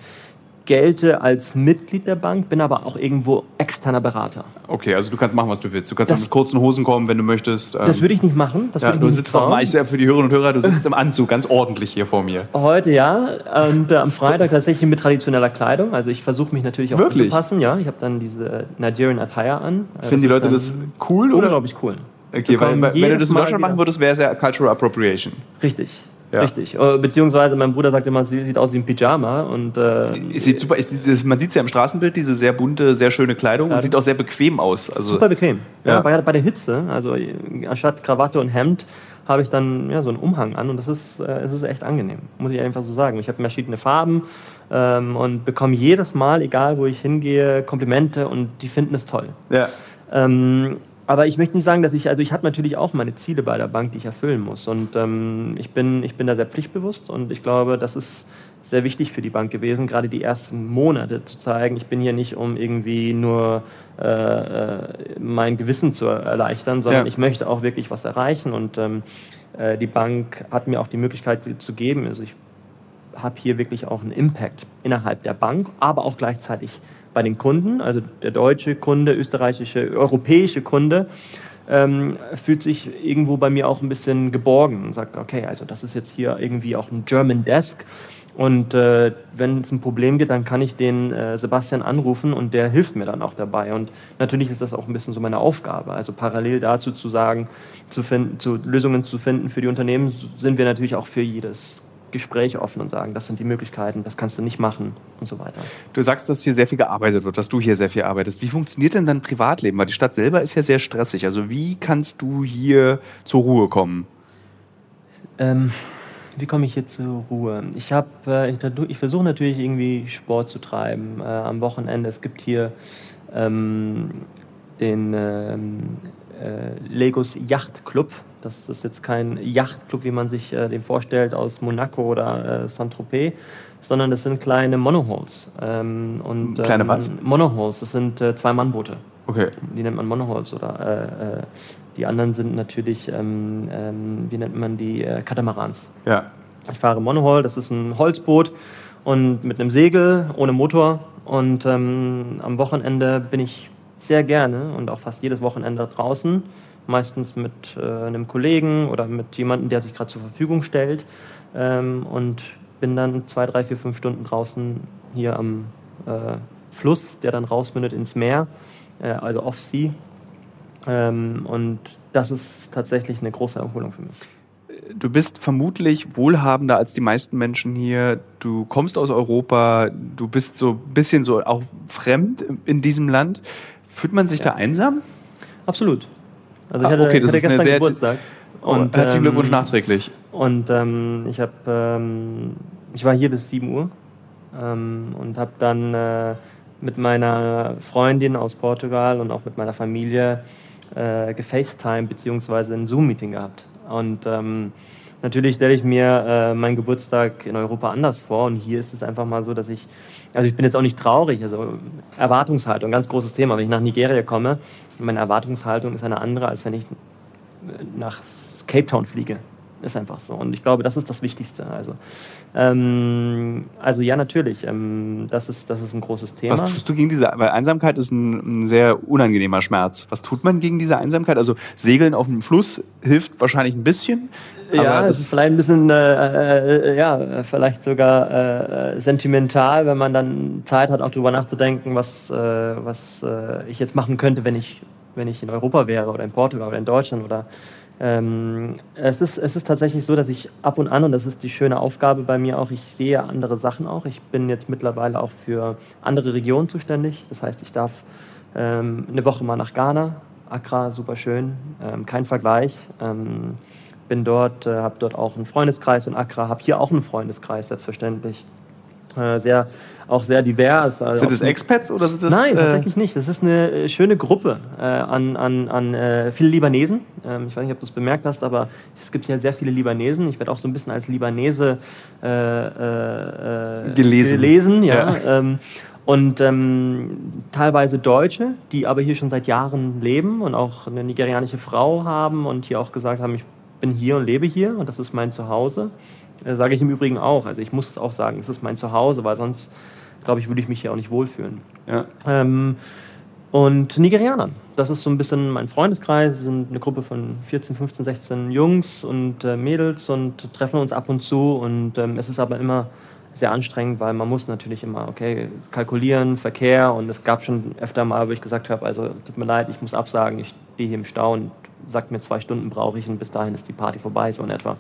gelte als Mitglied der Bank, bin aber auch irgendwo externer Berater. Okay, also du kannst machen, was du willst. Du kannst Das- auch mit kurzen Hosen kommen, wenn du möchtest. Das würde ich nicht machen. Das ja, ich du mich sitzt nicht auch mal, trauen. ich sag für die Hörerinnen und Hörer, du sitzt im Anzug, ganz ordentlich hier vor mir. Heute ja und äh, am Freitag tatsächlich mit traditioneller Kleidung. Also ich versuche mich natürlich auch Wirklich? anzupassen. Ja, ich habe dann diese Nigerian Attire an. Äh, Finden die Leute das cool oder? unglaublich cool. Okay, weil, weil wenn du das in Deutschland machen würdest, wäre es ja Cultural Appropriation. Richtig. Ja. Richtig. Äh, Beziehungsweise mein Bruder sagt immer, es sieht aus wie ein Pyjama und äh, sieht super, es- man sieht es ja im Straßenbild, diese sehr bunte, sehr schöne Kleidung und Ja. sieht auch sehr bequem aus. Also, super bequem. Ja. Ja. bei, bei der Hitze, also anstatt Krawatte und Hemd habe ich dann ja, so einen Umhang an und das ist, äh, es ist echt angenehm, muss ich einfach so sagen. Ich habe verschiedene Farben ähm, und bekomme jedes Mal, egal wo ich hingehe, Komplimente und die finden es toll. ja. Ähm, aber ich möchte nicht sagen, dass ich, also ich habe natürlich auch meine Ziele bei der Bank, die ich erfüllen muss. Und ähm, ich, bin, ich bin da sehr pflichtbewusst und ich glaube, das ist sehr wichtig für die Bank gewesen, gerade die ersten Monate zu zeigen, ich bin hier nicht, um irgendwie nur äh, äh, mein Gewissen zu erleichtern, sondern Ja. ich möchte auch wirklich was erreichen. Und ähm, äh, die Bank hat mir auch die Möglichkeit zu geben. Also ich habe hier wirklich auch einen Impact innerhalb der Bank, aber auch gleichzeitig bei den Kunden, also der deutsche Kunde, österreichische, europäische Kunde, ähm, fühlt sich irgendwo bei mir auch ein bisschen geborgen und sagt, okay, also das ist jetzt hier irgendwie auch ein German Desk. Und äh, wenn es ein Problem gibt, dann kann ich den äh, Sebastian anrufen und der hilft mir dann auch dabei. Und natürlich ist das auch ein bisschen so meine Aufgabe. Also parallel dazu zu sagen, zu, finden, zu Lösungen zu finden für die Unternehmen, sind wir natürlich auch für jedes Gespräch offen und sagen, das sind die Möglichkeiten, das kannst du nicht machen und so weiter. Du sagst, dass hier sehr viel gearbeitet wird, dass du hier sehr viel arbeitest. Wie funktioniert denn dein Privatleben? Weil die Stadt selber ist ja sehr stressig. Also wie kannst du hier zur Ruhe kommen? Ähm, wie komme ich hier zur Ruhe? Ich, äh, ich, ich versuche natürlich irgendwie Sport zu treiben äh, am Wochenende. Es gibt hier ähm, den ähm, äh, Legos Yacht Club. Das ist jetzt kein Yachtclub, wie man sich äh, den vorstellt aus Monaco oder äh, Saint-Tropez, sondern das sind kleine Monoholes. Ähm, und, ähm, kleine was? Monoholes, das sind äh, Zwei-Mann-Boote. Okay. Die nennt man Monoholes oder äh, äh, die anderen sind natürlich, ähm, ähm, wie nennt man die, äh, Katamarans. Ja. Ich fahre Monohole, das ist ein Holzboot und mit einem Segel, ohne Motor. Und ähm, am Wochenende bin ich sehr gerne und auch fast jedes Wochenende draußen meistens mit äh, einem Kollegen oder mit jemandem, der sich gerade zur Verfügung stellt. Ähm, und bin dann zwei, drei, vier, fünf Stunden draußen hier am äh, Fluss, der dann rausmündet ins Meer, äh, also Off-Sea. Ähm, und das ist tatsächlich eine große Erholung für mich. Du bist vermutlich wohlhabender als die meisten Menschen hier. Du kommst aus Europa, du bist so ein bisschen so auch fremd in diesem Land. Fühlt man sich ja. da einsam? Absolut. Also ich ah, hatte, okay, das hatte ist gestern eine Geburtstag. Oh, und, herzlichen Glückwunsch ähm, nachträglich. Und ähm, ich habe, ähm, ich war hier bis 7 Uhr ähm, und habe dann äh, mit meiner Freundin aus Portugal und auch mit meiner Familie äh, gefacetime bzw. ein Zoom-Meeting gehabt. Und ähm, natürlich stelle ich mir äh, meinen Geburtstag in Europa anders vor und hier ist es einfach mal so, dass ich, also ich bin jetzt auch nicht traurig, also Erwartungshaltung, ganz großes Thema. Wenn ich nach Nigeria komme, meine Erwartungshaltung ist eine andere, als wenn ich nach Cape Town fliege. Ist einfach so. Und ich glaube, das ist das Wichtigste. Also, ähm, also ja, natürlich. Ähm, das, ist, das ist ein großes Thema. Was tust du gegen diese? Weil Einsamkeit ist ein, ein, sehr unangenehmer Schmerz. Was tut man gegen diese Einsamkeit? Also Segeln auf dem Fluss hilft wahrscheinlich ein bisschen. Ja, es ist vielleicht ein bisschen, äh, äh, ja, vielleicht sogar äh, sentimental, wenn man dann Zeit hat, auch darüber nachzudenken, was, äh, was äh, ich jetzt machen könnte, wenn ich, wenn ich in Europa wäre oder in Portugal oder in Deutschland oder ähm, es, ist, es ist tatsächlich so, dass ich ab und an, und das ist die schöne Aufgabe bei mir auch, ich sehe andere Sachen auch. Ich bin jetzt mittlerweile auch für andere Regionen zuständig. Das heißt, ich darf ähm, eine Woche mal nach Ghana, Accra, super schön, ähm, kein Vergleich. Bin dort, äh, habe dort auch einen Freundeskreis in Accra, habe hier auch einen Freundeskreis, selbstverständlich. Äh, sehr, auch sehr divers. Also sind das Expats oder sind das? Nein, äh, tatsächlich nicht. Das ist eine äh, schöne Gruppe an, an, an viele Libanesen. Ähm, ich weiß nicht, ob du es bemerkt hast, aber es gibt hier sehr viele Libanesen. Ich werde auch so ein bisschen als Libanese gelesen. gelesen ja. ja. Ähm, und ähm, teilweise Deutsche, die aber hier schon seit Jahren leben und auch eine nigerianische Frau haben und hier auch gesagt haben, ich bin hier und lebe hier und das ist mein Zuhause. Äh, sage ich im Übrigen auch. Also ich muss auch sagen, es ist mein Zuhause, weil sonst, glaube ich, würde ich mich hier auch nicht wohlfühlen. Ja. Ähm, und Nigerianern. Das ist so ein bisschen mein Freundeskreis. Wir sind eine Gruppe von 14, 15, 16 Jungs und äh, Mädels und treffen uns ab und zu. Und ähm, es ist aber immer sehr anstrengend, weil man muss natürlich immer, okay, kalkulieren, Verkehr. Und es gab schon öfter mal, wo ich gesagt habe, also tut mir leid, ich muss absagen, ich stehe hier im Stau und sagt mir, zwei Stunden brauche ich und bis dahin ist die Party vorbei, so in etwa.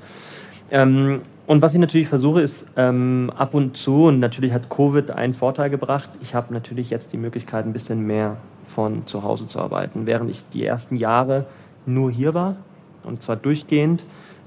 Ähm, und was ich natürlich versuche, ist ähm, ab und zu, und natürlich hat Covid einen Vorteil gebracht, ich habe natürlich jetzt die Möglichkeit, ein bisschen mehr von zu Hause zu arbeiten. Während ich die ersten Jahre nur hier war, und zwar durchgehend,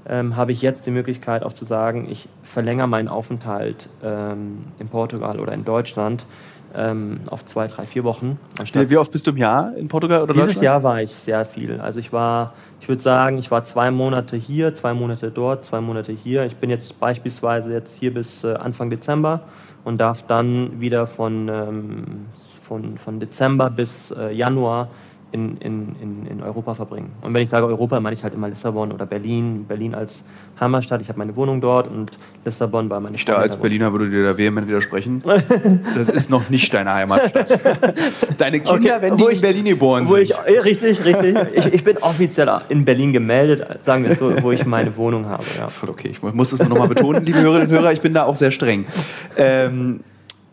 ähm, habe ich jetzt die Möglichkeit auch zu sagen, ich verlängere meinen Aufenthalt ähm, in Portugal oder in Deutschland ähm, auf zwei, drei, vier Wochen. Wie oft bist du im Jahr in Portugal oder Dieses Jahr war ich sehr viel. Also ich war, ich würde sagen, ich war zwei Monate hier, zwei Monate dort, zwei Monate hier. Ich bin jetzt beispielsweise jetzt hier bis äh, Anfang Dezember und darf dann wieder von, ähm, von, von Dezember bis äh, Januar in, in, in, in Europa verbringen. Und wenn ich sage Europa, meine ich halt immer Lissabon oder Berlin. Berlin als Hammerstadt, ich habe meine Wohnung dort und Lissabon war meine Ich da als Berliner würde dir da vehement widersprechen. das ist noch nicht deine Heimatstadt. Deine Kinder, okay, wenn die ich, in Berlin geboren wo sind. Ich, richtig, richtig. Ich, ich, bin offiziell in Berlin gemeldet, sagen wir so, wo ich meine Wohnung habe. Ja. Das ist voll okay. Ich muss das nur noch mal betonen, liebe Hörerinnen und Hörer, ich bin da auch sehr streng. Ähm,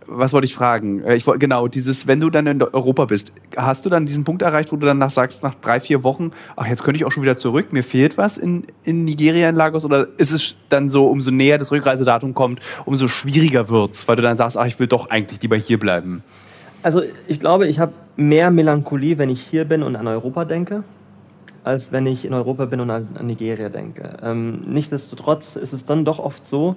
was wollte ich fragen? Äh, ich, genau, dieses, wenn du dann in Europa bist, hast du dann diesen Punkt erreicht, wo du dann sagst, nach drei, vier Wochen, ach, jetzt könnte ich auch schon wieder zurück, mir fehlt was in, in Nigeria, in Lagos? Oder ist es dann so, umso näher das Rückreisedatum kommt, umso schwieriger wird's, weil du dann sagst, ach, ich will doch eigentlich lieber hier bleiben? Also ich glaube, ich habe mehr Melancholie, wenn ich hier bin und an Europa denke, als wenn ich in Europa bin und an, an Nigeria denke. Ähm, nichtsdestotrotz ist es dann doch oft so,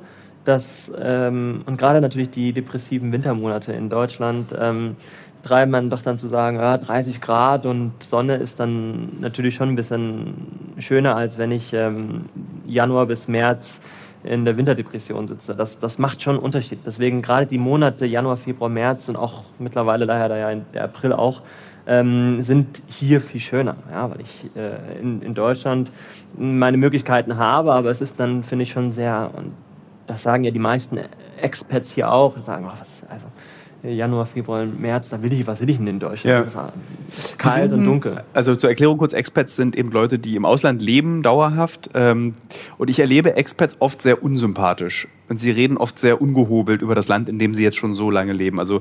dass, ähm, und gerade natürlich die depressiven Wintermonate in Deutschland, ähm, treiben man doch dann zu sagen, ja, 30 Grad und Sonne ist dann natürlich schon ein bisschen schöner, als wenn ich ähm, Januar bis März in der Winterdepression sitze. Das, das macht schon einen Unterschied. Deswegen gerade die Monate Januar, Februar, März und auch mittlerweile daher der April auch, ähm, sind hier viel schöner, ja, weil ich äh, in, in Deutschland meine Möglichkeiten habe, aber es ist dann, finde ich, schon sehr, und das sagen ja die meisten Experts hier auch, sagen, oh, was, also Januar, Februar, März, da will ich, was will ich denn in Deutschland? Ja. kalt sind, und dunkel. Also zur Erklärung kurz, Expats sind eben Leute, die im Ausland leben, dauerhaft. Ähm, und ich erlebe Expats oft sehr unsympathisch. Und sie reden oft sehr ungehobelt über das Land, in dem sie jetzt schon so lange leben. Also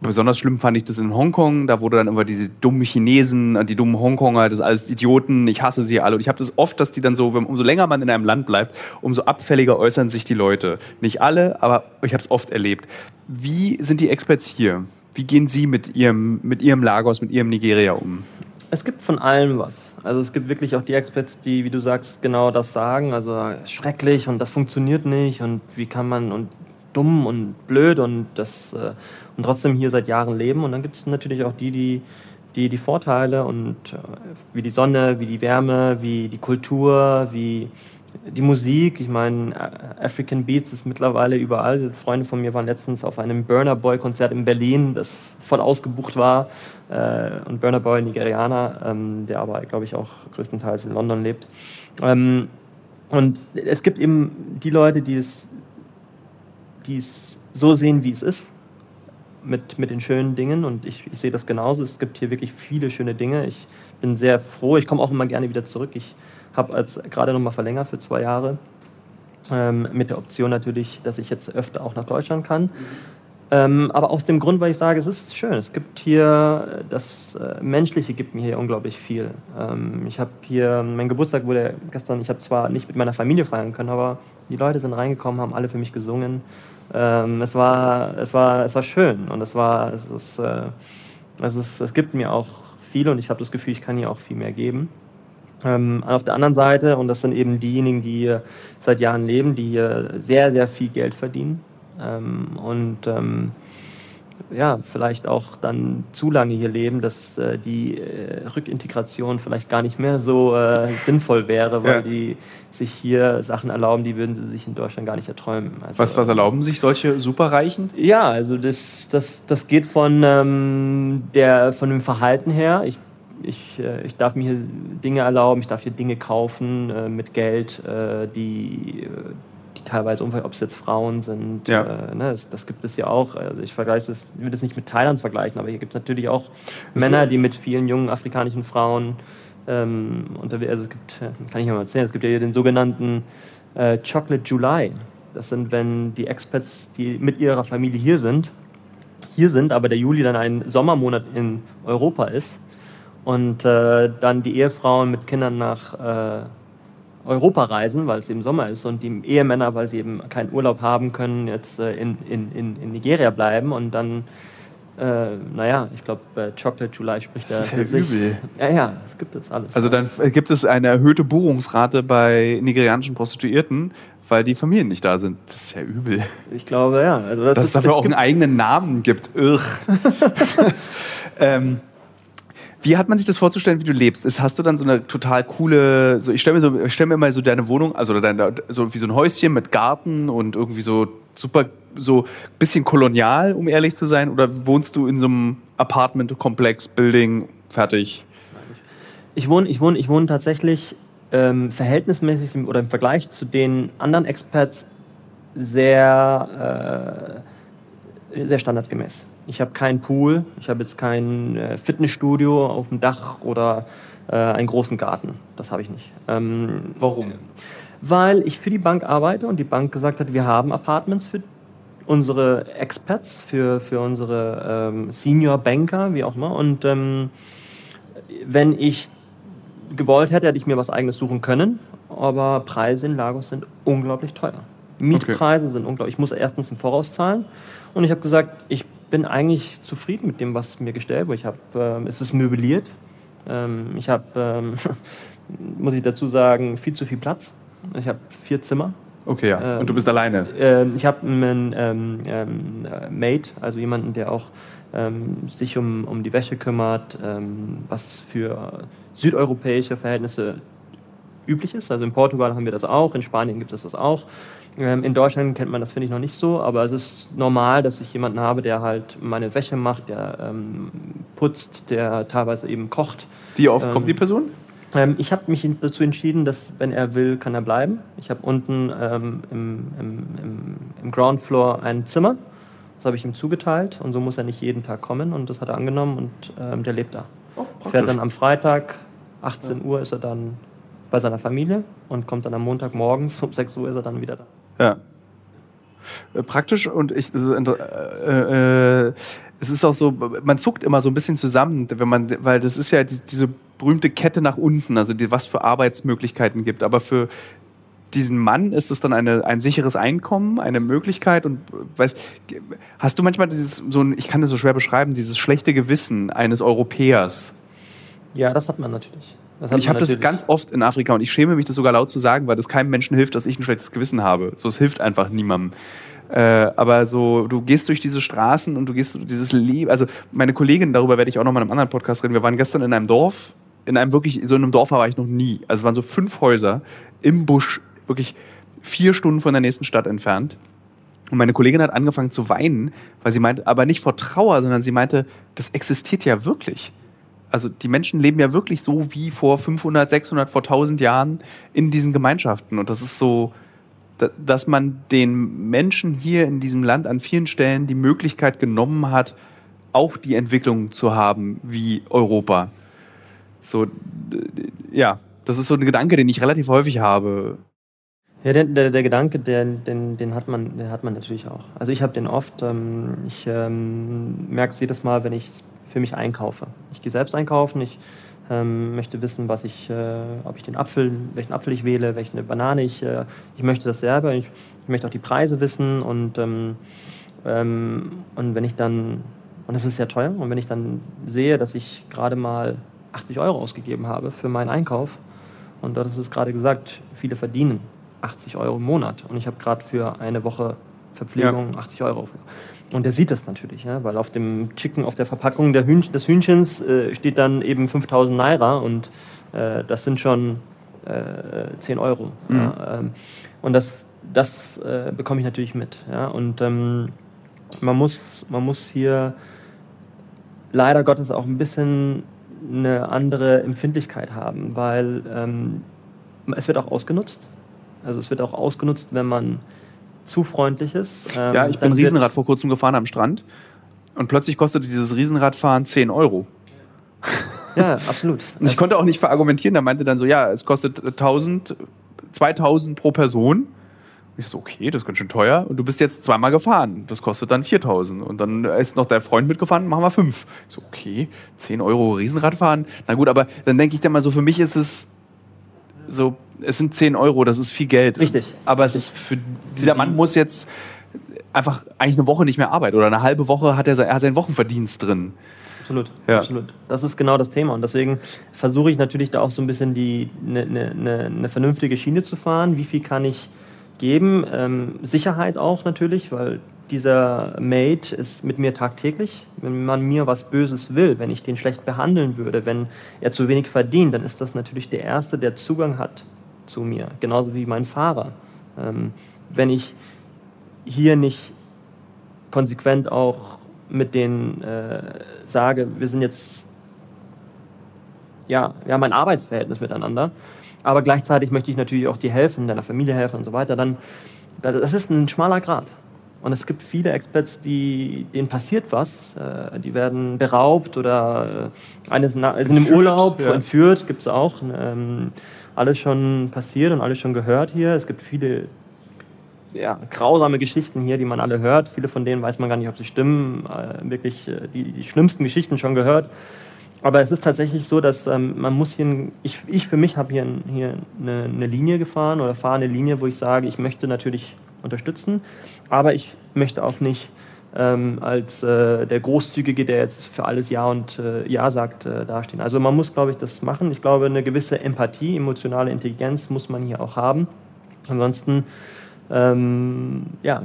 besonders schlimm fand ich das in Hongkong. Da wurde dann immer diese dummen Chinesen, die dummen Hongkonger, das alles Idioten, ich hasse sie alle. Und ich habe das oft, dass die dann so, umso länger man in einem Land bleibt, umso abfälliger äußern sich die Leute. Nicht alle, aber ich habe es oft erlebt. Wie sind die Experts hier? Wie gehen Sie mit Ihrem, mit Ihrem Lagos, mit Ihrem Nigeria um? Es gibt von allem was. Also es gibt wirklich auch die Experts, die, wie du sagst, genau das sagen. Also schrecklich und das funktioniert nicht und wie kann man und dumm und blöd und das äh, und trotzdem hier seit Jahren leben. Und dann gibt es natürlich auch die, die die, die Vorteile und äh, wie die Sonne, wie die Wärme, wie die Kultur, wie die Musik, ich meine, African Beats ist mittlerweile überall. Freunde von mir waren letztens auf einem Burner Boy Konzert in Berlin, das voll ausgebucht war. Äh, und Burner Boy, Nigerianer, ähm, der aber, glaube ich, auch größtenteils in London lebt. Ähm, und es gibt eben die Leute, die es, die es so sehen, wie es ist, mit, mit den schönen Dingen. Und ich, ich sehe das genauso. Es gibt hier wirklich viele schöne Dinge. Ich bin sehr froh. Ich komme auch immer gerne wieder zurück. Ich habe als gerade noch mal verlängert für zwei Jahre. Ähm, mit der Option natürlich, dass ich jetzt öfter auch nach Deutschland kann. Ähm, aber aus dem Grund, weil ich sage, es ist schön. Es gibt hier, das äh, Menschliche gibt mir hier unglaublich viel. Ähm, ich habe hier, mein Geburtstag wurde gestern, ich habe zwar nicht mit meiner Familie feiern können, aber die Leute sind reingekommen, haben alle für mich gesungen. Ähm, es, war, es, war, es war schön und es, war, es, ist, äh, es, ist, es gibt mir auch viel und ich habe das Gefühl, ich kann hier auch viel mehr geben. Ähm, auf der anderen Seite, und das sind eben diejenigen, die hier seit Jahren leben, die hier sehr, sehr viel Geld verdienen ähm, und ähm, ja, vielleicht auch dann zu lange hier leben, dass äh, die äh, Rückintegration vielleicht gar nicht mehr so äh, sinnvoll wäre, weil ja. die sich hier Sachen erlauben, die würden sie sich in Deutschland gar nicht erträumen. Also, was, was erlauben sich solche Superreichen? Ja, also das, das, das geht von, ähm, der, von dem Verhalten her. Ich ich, äh, ich darf mir hier Dinge erlauben, ich darf hier Dinge kaufen äh, mit Geld, äh, die, die teilweise umfallen, ob es jetzt Frauen sind. Ja. Äh, ne, das, das, gibt es ja auch. Also ich vergleiche das, ich will das nicht mit Thailand vergleichen, aber hier gibt es natürlich auch Männer, die mit vielen jungen afrikanischen Frauen ähm, unterwegs Also es gibt, kann ich mal erzählen, es gibt ja hier den sogenannten äh, Chocolate July. Das sind, wenn die Expats, die mit ihrer Familie hier sind, hier sind, aber der Juli dann ein Sommermonat in Europa ist, und äh, dann die Ehefrauen mit Kindern nach äh, Europa reisen, weil es eben Sommer ist und die Ehemänner, weil sie eben keinen Urlaub haben können, jetzt äh, in, in, in, Nigeria bleiben und dann, äh, naja, ich glaube, äh, Chocolate July spricht da für sich. Übel. Ja, ja, das gibt es alles. Also dann gibt es eine erhöhte Buchungsrate bei nigerianischen Prostituierten, weil die Familien nicht da sind. Das ist ja übel. Ich glaube, ja. Also das Dass ist, es dafür auch einen eigenen Namen gibt. Irr. ähm, wie hat man sich das vorzustellen, wie du lebst? Ist, hast du dann so eine total coole, so, ich stelle mir, so, stell mir mal so deine Wohnung, also deine, so wie so ein Häuschen mit Garten und irgendwie so super, so bisschen kolonial, um ehrlich zu sein, oder wohnst du in so einem Apartment-Komplex, Building, fertig? Ich wohne, ich wohne, ich wohne tatsächlich ähm, verhältnismäßig oder im Vergleich zu den anderen Experts sehr, äh, sehr standardgemäß. Ich habe keinen Pool, ich habe jetzt kein äh, Fitnessstudio auf dem Dach oder äh, einen großen Garten. Das habe ich nicht. Ähm, Warum? Weil ich für die Bank arbeite und die Bank gesagt hat, wir haben Apartments für unsere Experts, für, für unsere ähm, Senior Banker, wie auch immer. Und ähm, wenn ich gewollt hätte, hätte ich mir was eigenes suchen können. Aber Preise in Lagos sind unglaublich teuer. Mietpreise okay. sind unglaublich. Ich muss erstens im Voraus zahlen. Und ich habe gesagt, ich bin eigentlich zufrieden mit dem, was mir gestellt wurde. Ich habe, äh, es ist möbliert. Ähm, ich habe, ähm, muss ich dazu sagen, viel zu viel Platz. Ich habe vier Zimmer. Okay, ja. Und du bist ähm, alleine? Äh, ich habe einen ähm, ähm, Mate, also jemanden, der auch ähm, sich um, um die Wäsche kümmert, ähm, was für südeuropäische Verhältnisse üblich ist. Also in Portugal haben wir das auch, in Spanien gibt es das auch. Ähm, in Deutschland kennt man das, finde ich, noch nicht so, aber es ist normal, dass ich jemanden habe, der halt meine Wäsche macht, der ähm, putzt, der teilweise eben kocht. Wie oft kommt die Person? Ähm, ich habe mich dazu entschieden, dass, wenn er will, kann er bleiben. Ich habe unten ähm, im, im, im, im Ground Floor ein Zimmer. Das habe ich ihm zugeteilt und so muss er nicht jeden Tag kommen und das hat er angenommen und ähm, der lebt da. Oh, Fährt dann am Freitag, 18 ja. Uhr ist er dann bei seiner Familie und kommt dann am Montag morgens um 6 Uhr ist er dann wieder da. Ja. Äh, praktisch und ich, also, äh, äh, es ist auch so, man zuckt immer so ein bisschen zusammen, wenn man, weil das ist ja die, diese berühmte Kette nach unten, also die, was für Arbeitsmöglichkeiten gibt. Aber für diesen Mann ist es dann eine, ein sicheres Einkommen, eine Möglichkeit und weißt, hast du manchmal dieses, so ein, ich kann das so schwer beschreiben, dieses schlechte Gewissen eines Europäers? Ja, das hat man natürlich. Ich habe das ganz oft in Afrika und ich schäme mich, das sogar laut zu sagen, weil das keinem Menschen hilft, dass ich ein schlechtes Gewissen habe. So, es hilft einfach niemandem. Äh, aber so, du gehst durch diese Straßen und du gehst durch dieses Leben. Also, meine Kollegin, darüber werde ich auch noch mal in einem anderen Podcast reden. Wir waren gestern in einem Dorf, in einem wirklich, so in einem Dorf war ich noch nie. Also, es waren so fünf Häuser im Busch, wirklich vier Stunden von der nächsten Stadt entfernt. Und meine Kollegin hat angefangen zu weinen, weil sie meinte, aber nicht vor Trauer, sondern sie meinte, das existiert ja wirklich. Also die Menschen leben ja wirklich so wie vor 500, 600, vor 1000 Jahren in diesen Gemeinschaften. Und das ist so, dass man den Menschen hier in diesem Land an vielen Stellen die Möglichkeit genommen hat, auch die Entwicklung zu haben wie Europa. So, ja, das ist so ein Gedanke, den ich relativ häufig habe. Ja, der, der, der Gedanke, den, den, den, hat man, den hat man natürlich auch. Also ich habe den oft. Ähm, ich ähm, merke es jedes Mal, wenn ich für mich einkaufe. Ich gehe selbst einkaufen. Ich ähm, möchte wissen, was ich, äh, ob ich den Apfel, welchen Apfel ich wähle, welche Banane ich. Äh, ich möchte das selber. Ich, ich, möchte auch die Preise wissen und ähm, ähm, und wenn ich dann und das ist sehr teuer und wenn ich dann sehe, dass ich gerade mal 80 Euro ausgegeben habe für meinen Einkauf und dort ist gerade gesagt, viele verdienen 80 Euro im Monat und ich habe gerade für eine Woche Verpflegung ja. 80 Euro. Und der sieht das natürlich, ja, weil auf dem Chicken, auf der Verpackung der Hühnchen, des Hühnchens äh, steht dann eben 5000 Naira und äh, das sind schon äh, 10 Euro. Mhm. Ja, ähm, und das, das äh, bekomme ich natürlich mit. Ja, und ähm, man, muss, man muss hier leider Gottes auch ein bisschen eine andere Empfindlichkeit haben, weil ähm, es wird auch ausgenutzt. Also es wird auch ausgenutzt, wenn man zu freundlich ist. Ähm, ja, ich bin Riesenrad vor kurzem gefahren am Strand und plötzlich kostete dieses Riesenradfahren 10 Euro. Ja, absolut. und ich konnte auch nicht verargumentieren. Da meinte dann so, ja, es kostet 1000, 2000 pro Person. Ich so, okay, das ist ganz schön teuer. Und du bist jetzt zweimal gefahren. Das kostet dann 4000. Und dann ist noch der Freund mitgefahren, machen wir fünf. Ich so, okay, 10 Euro Riesenradfahren. Na gut, aber dann denke ich dann mal so, für mich ist es so, es sind 10 Euro, das ist viel Geld. Richtig. Aber es ist für, dieser Mann muss jetzt einfach eigentlich eine Woche nicht mehr arbeiten oder eine halbe Woche hat er, er hat seinen Wochenverdienst drin. Absolut, ja. absolut. Das ist genau das Thema. Und deswegen versuche ich natürlich da auch so ein bisschen die eine ne, ne, ne vernünftige Schiene zu fahren. Wie viel kann ich geben? Ähm, Sicherheit auch natürlich, weil dieser Mate ist mit mir tagtäglich. Wenn man mir was Böses will, wenn ich den schlecht behandeln würde, wenn er zu wenig verdient, dann ist das natürlich der Erste, der Zugang hat zu mir. Genauso wie mein Fahrer. Ähm, wenn ich hier nicht konsequent auch mit denen äh, sage, wir sind jetzt ja, wir haben ein Arbeitsverhältnis miteinander. Aber gleichzeitig möchte ich natürlich auch dir helfen, deiner Familie helfen und so weiter. Dann, das ist ein schmaler Grad. Und es gibt viele Experts, die, denen passiert was. Äh, die werden beraubt oder äh, eines sind im Urlaub ja. entführt, gibt es auch. Ähm, alles schon passiert und alles schon gehört hier. Es gibt viele ja, grausame Geschichten hier, die man alle hört. Viele von denen weiß man gar nicht, ob sie stimmen. Äh, wirklich die, die schlimmsten Geschichten schon gehört. Aber es ist tatsächlich so, dass ähm, man muss hier, ich, ich für mich habe hier, hier eine, eine, Linie gefahren oder fahre eine Linie, wo ich sage, ich möchte natürlich unterstützen, aber ich möchte auch nicht ähm, als äh, der Großzügige, der jetzt für alles Ja und äh, Ja sagt, äh, dastehen. Also man muss, glaube ich, das machen. Ich glaube, eine gewisse Empathie, emotionale Intelligenz muss man hier auch haben. Ansonsten ähm, ja,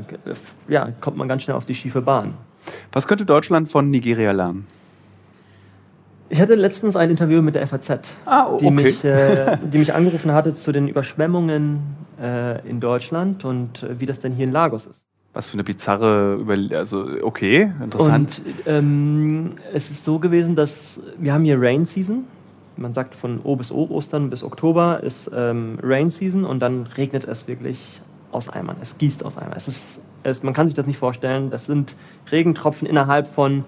ja, kommt man ganz schnell auf die schiefe Bahn. Was könnte Deutschland von Nigeria lernen? Ich hatte letztens ein Interview mit der FAZ, ah, okay. die, mich, äh, die mich angerufen hatte zu den Überschwemmungen äh, in Deutschland und äh, wie das denn hier in Lagos ist. Was für eine bizarre Über also okay, interessant. Und ähm, es ist so gewesen, dass wir haben hier Rain Season. Man sagt von O bis O, Ostern bis Oktober ist ähm, Rain Season und dann regnet es wirklich aus Eimern. Es gießt aus Eimern. Es ist, es, man kann sich das nicht vorstellen. Das sind Regentropfen innerhalb von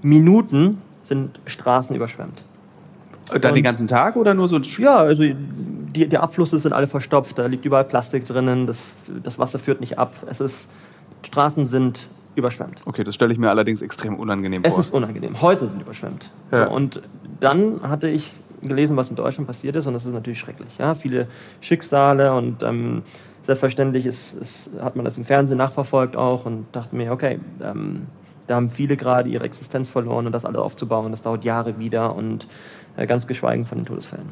Minuten sind Straßen überschwemmt. Dann und, den ganzen Tag oder nur so? Ja, also die, die Abflüsse sind alle verstopft. Da liegt überall Plastik drinnen. Das, das Wasser führt nicht ab. Es ist, Straßen sind überschwemmt. Okay, das stelle ich mir allerdings extrem unangenehm vor. Es ist unangenehm. Häuser sind überschwemmt. Ja. So, und dann hatte ich gelesen, was in Deutschland passiert ist, und das ist natürlich schrecklich. Ja? Viele Schicksale und ähm, selbstverständlich ist, ist, hat man das im Fernsehen nachverfolgt auch und dachte mir, okay, ähm, da haben viele gerade ihre Existenz verloren und das alles aufzubauen, das dauert Jahre wieder und äh, ganz geschweigen von den Todesfällen.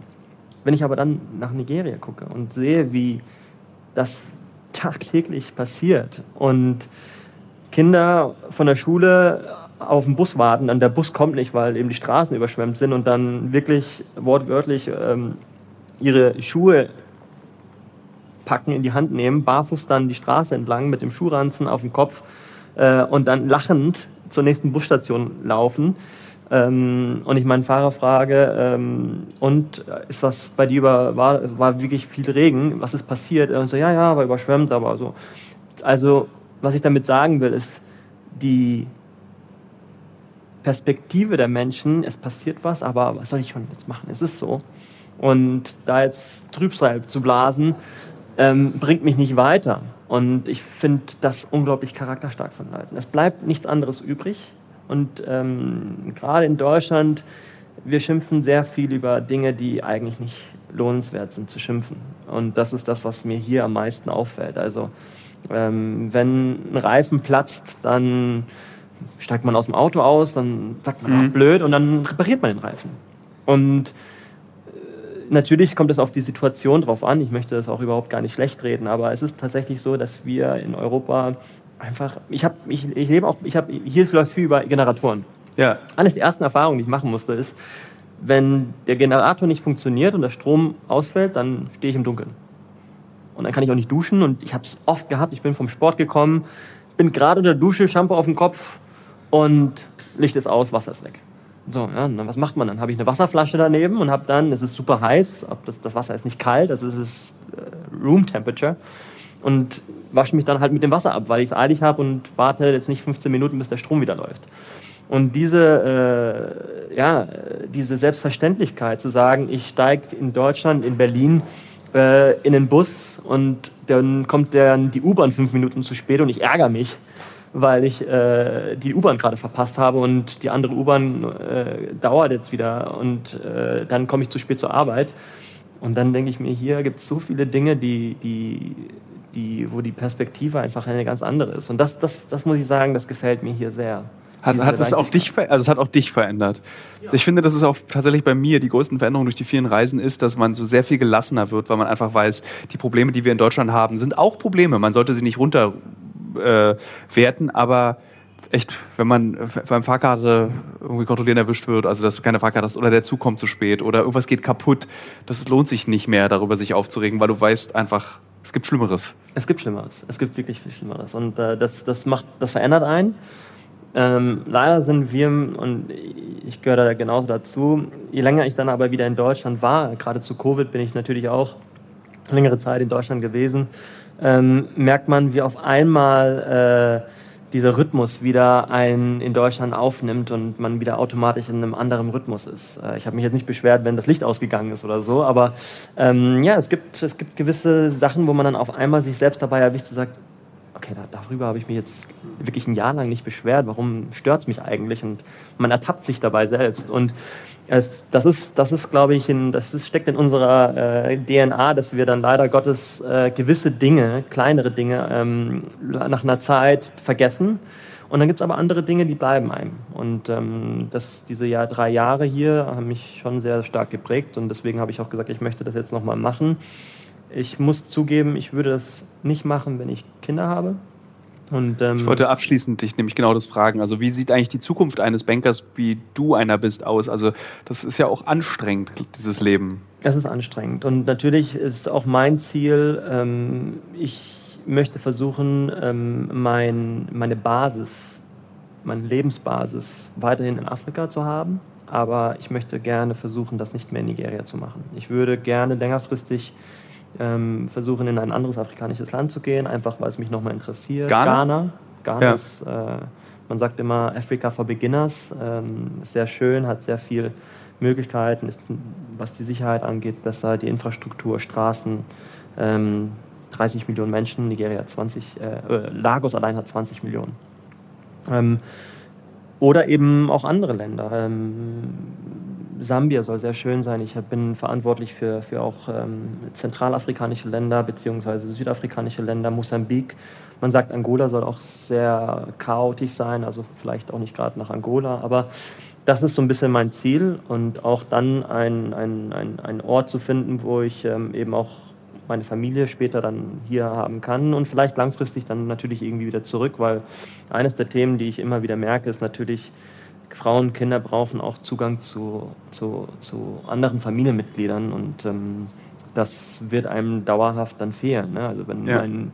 Wenn ich aber dann nach Nigeria gucke und sehe, wie das tagtäglich passiert und Kinder von der Schule auf den Bus warten, dann der Bus kommt nicht, weil eben die Straßen überschwemmt sind und dann wirklich wortwörtlich ähm, ihre Schuhe packen, in die Hand nehmen, barfuß dann die Straße entlang mit dem Schuhranzen auf dem Kopf äh, und dann lachend zur nächsten Busstation laufen. Ähm, und ich meinen Fahrer frage, ähm, und ist was bei dir über, war, war wirklich viel Regen, was ist passiert? Und so, ja, ja, war überschwemmt, aber so. Also, was ich damit sagen will, ist, die Perspektive der Menschen, es passiert was, aber was soll ich schon jetzt machen? Es ist so. Und da jetzt Trübsal zu blasen, ähm, bringt mich nicht weiter. Und ich finde das unglaublich charakterstark von Leuten. Es bleibt nichts anderes übrig. Und ähm, gerade in Deutschland, wir schimpfen sehr viel über Dinge, die eigentlich nicht lohnenswert sind zu schimpfen. Und das ist das, was mir hier am meisten auffällt. Also ähm, wenn ein Reifen platzt, dann steigt man aus dem Auto aus, dann sagt man, mhm. blöd, und dann repariert man den Reifen. Und natürlich kommt es auf die Situation drauf an. Ich möchte das auch überhaupt gar nicht schlecht reden, aber es ist tatsächlich so, dass wir in Europa einfach, ich habe, ich, ich lebe auch, ich habe, hier läuft viel über Generatoren. Ja. Eines der ersten Erfahrungen, die ich machen musste, ist, wenn der Generator nicht funktioniert und der Strom ausfällt, dann stehe ich im Dunkeln. Und dann kann ich auch nicht duschen und ich habe es oft gehabt, ich bin vom Sport gekommen, bin gerade unter der Dusche, Shampoo auf dem Kopf und Licht ist aus, Wasser ist weg. So, ja, dann was macht man? Dann habe ich eine Wasserflasche daneben und habe dann, es ist super heiß, das, das Wasser ist nicht kalt, also es ist äh, Room Temperature und wasche mich dann halt mit dem Wasser ab, weil ich es eilig habe und warte jetzt nicht 15 Minuten, bis der Strom wieder läuft. Und diese, äh, ja, diese Selbstverständlichkeit zu sagen, ich steige in Deutschland, in Berlin äh, in den Bus und dann kommt der, die U-Bahn fünf Minuten zu spät und ich ärgere mich, weil ich äh, die U-Bahn gerade verpasst habe und die andere U-Bahn äh, dauert jetzt wieder und äh, dann komme ich zu spät zur Arbeit. Und dann denke ich mir, hier gibt es so viele Dinge, die, die, die, wo die Perspektive einfach eine ganz andere ist. Und das, das, das muss ich sagen, das gefällt mir hier sehr. Hat, hat es auch dich, also es hat auch dich verändert. Ja. Ich finde, dass es auch tatsächlich bei mir die größten Veränderungen durch die vielen Reisen ist, dass man so sehr viel gelassener wird, weil man einfach weiß, die Probleme, die wir in Deutschland haben, sind auch Probleme. Man sollte sie nicht runter äh, werten, aber echt, wenn man beim Fahrkarte irgendwie kontrollieren erwischt wird, also dass du keine Fahrkarte hast oder der Zug kommt zu spät oder irgendwas geht kaputt, das lohnt sich nicht mehr, darüber sich aufzuregen, weil du weißt einfach, es gibt Schlimmeres. Es gibt Schlimmeres. Es gibt wirklich viel Schlimmeres. Und äh, das, das, macht, das verändert einen. Ähm, leider sind wir, und ich gehöre da genauso dazu, je länger ich dann aber wieder in Deutschland war, gerade zu Covid bin ich natürlich auch längere Zeit in Deutschland gewesen, ähm, merkt man, wie auf einmal äh, dieser Rhythmus wieder einen in Deutschland aufnimmt und man wieder automatisch in einem anderen Rhythmus ist. Äh, ich habe mich jetzt nicht beschwert, wenn das Licht ausgegangen ist oder so, aber ähm, ja, es gibt, es gibt gewisse Sachen, wo man dann auf einmal sich selbst dabei erwischt und sagt, okay, da, darüber habe ich mich jetzt wirklich ein Jahr lang nicht beschwert, warum stört es mich eigentlich? Und man ertappt sich dabei selbst. Und es, das ist, das ist glaube ich, in, das ist, steckt in unserer äh, DNA, dass wir dann leider Gottes äh, gewisse Dinge, kleinere Dinge, ähm, nach einer Zeit vergessen. Und dann gibt es aber andere Dinge, die bleiben einem. Und ähm, das, diese Jahr, drei Jahre hier haben mich schon sehr stark geprägt. Und deswegen habe ich auch gesagt, ich möchte das jetzt nochmal machen. Ich muss zugeben, ich würde das nicht machen, wenn ich Kinder habe. Und, ähm, ich wollte abschließend dich nämlich genau das fragen. Also wie sieht eigentlich die Zukunft eines Bankers, wie du einer bist, aus? Also das ist ja auch anstrengend, dieses Leben. Es ist anstrengend. Und natürlich ist auch mein Ziel, ähm, ich möchte versuchen, ähm, mein, meine Basis, meine Lebensbasis weiterhin in Afrika zu haben. Aber ich möchte gerne versuchen, das nicht mehr in Nigeria zu machen. Ich würde gerne längerfristig ähm, versuchen, in ein anderes afrikanisches Land zu gehen, einfach weil es mich nochmal interessiert. Ghana? Ghana, Ghana ja. ist, äh, man sagt immer Africa for Beginners, ähm, ist sehr schön, hat sehr viele Möglichkeiten, ist, was die Sicherheit angeht, besser, die Infrastruktur, Straßen. Ähm, 30 Millionen Menschen, Nigeria 20, äh, äh, Lagos allein hat 20 Millionen. Ähm, oder eben auch andere Länder. Sambia soll sehr schön sein. Ich bin verantwortlich für, für auch ähm, zentralafrikanische Länder bzw. südafrikanische Länder, Mosambik. Man sagt, Angola soll auch sehr chaotisch sein, also vielleicht auch nicht gerade nach Angola, aber das ist so ein bisschen mein Ziel und auch dann ein, ein, ein, ein Ort zu finden, wo ich ähm, eben auch meine Familie später dann hier haben kann und vielleicht langfristig dann natürlich irgendwie wieder zurück, weil eines der Themen, die ich immer wieder merke, ist natürlich, Frauen, Kinder brauchen auch Zugang zu, zu, zu anderen Familienmitgliedern und ähm, das wird einem dauerhaft dann fehlen. Ne? Also wenn ja. mein,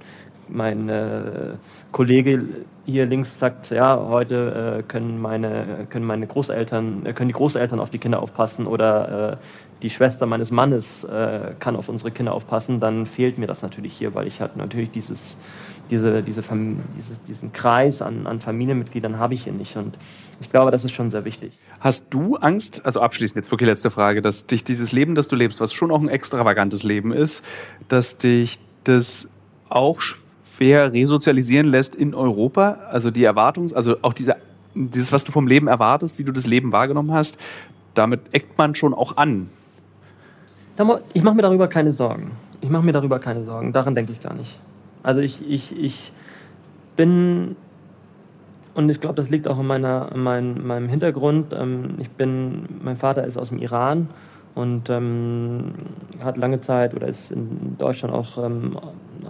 mein äh, Kollege hier links sagt, ja, heute äh, können, meine, können meine Großeltern, äh, können die Großeltern auf die Kinder aufpassen oder äh, die Schwester meines Mannes äh, kann auf unsere Kinder aufpassen, dann fehlt mir das natürlich hier, weil ich halt natürlich dieses, diese, diese dieses, diesen Kreis an, an Familienmitgliedern habe ich hier nicht. Und ich glaube, das ist schon sehr wichtig. Hast du Angst, also abschließend jetzt wirklich letzte Frage, dass dich dieses Leben, das du lebst, was schon auch ein extravagantes Leben ist, dass dich das auch schwer resozialisieren lässt in Europa? Also die Erwartungs-, also auch diese, dieses, was du vom Leben erwartest, wie du das Leben wahrgenommen hast, damit eckt man schon auch an. Ich mache mir darüber keine Sorgen. Ich mache mir darüber keine Sorgen. Daran denke ich gar nicht. Also ich, ich, ich bin, und ich glaube, das liegt auch in, meiner, in mein, meinem Hintergrund. Ähm, ich bin, mein Vater ist aus dem Iran und ähm, hat lange Zeit oder ist in Deutschland auch, ähm,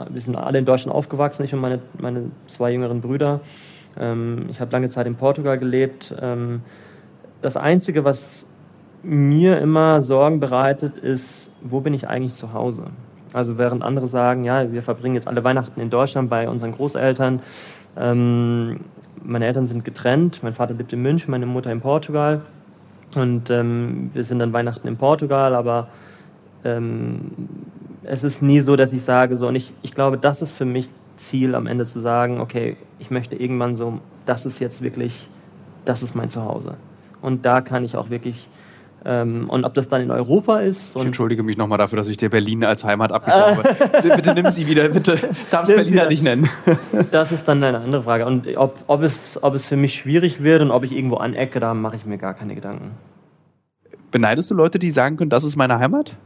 wir sind alle in Deutschland aufgewachsen, ich und meine, meine zwei jüngeren Brüder. Ähm, ich habe lange Zeit in Portugal gelebt. Ähm, das Einzige, was mir immer Sorgen bereitet, ist, wo bin ich eigentlich zu Hause? Also während andere sagen, ja, wir verbringen jetzt alle Weihnachten in Deutschland bei unseren Großeltern. Ähm, meine Eltern sind getrennt, mein Vater lebt in München, meine Mutter in Portugal. Und ähm, wir sind dann Weihnachten in Portugal, aber ähm, es ist nie so, dass ich sage, so, und ich, ich glaube, das ist für mich Ziel am Ende zu sagen, okay, ich möchte irgendwann so, das ist jetzt wirklich, das ist mein Zuhause. Und da kann ich auch wirklich ähm, und ob das dann in Europa ist. ich entschuldige mich nochmal dafür, dass ich dir Berlin als Heimat abgesprochen habe. bitte nimm sie wieder, bitte. Darfst Berliner nicht nennen. das ist dann eine andere Frage. Und ob, ob, es, ob es für mich schwierig wird und ob ich irgendwo anecke, da mache ich mir gar keine Gedanken. Beneidest du Leute, die sagen können, das ist meine Heimat?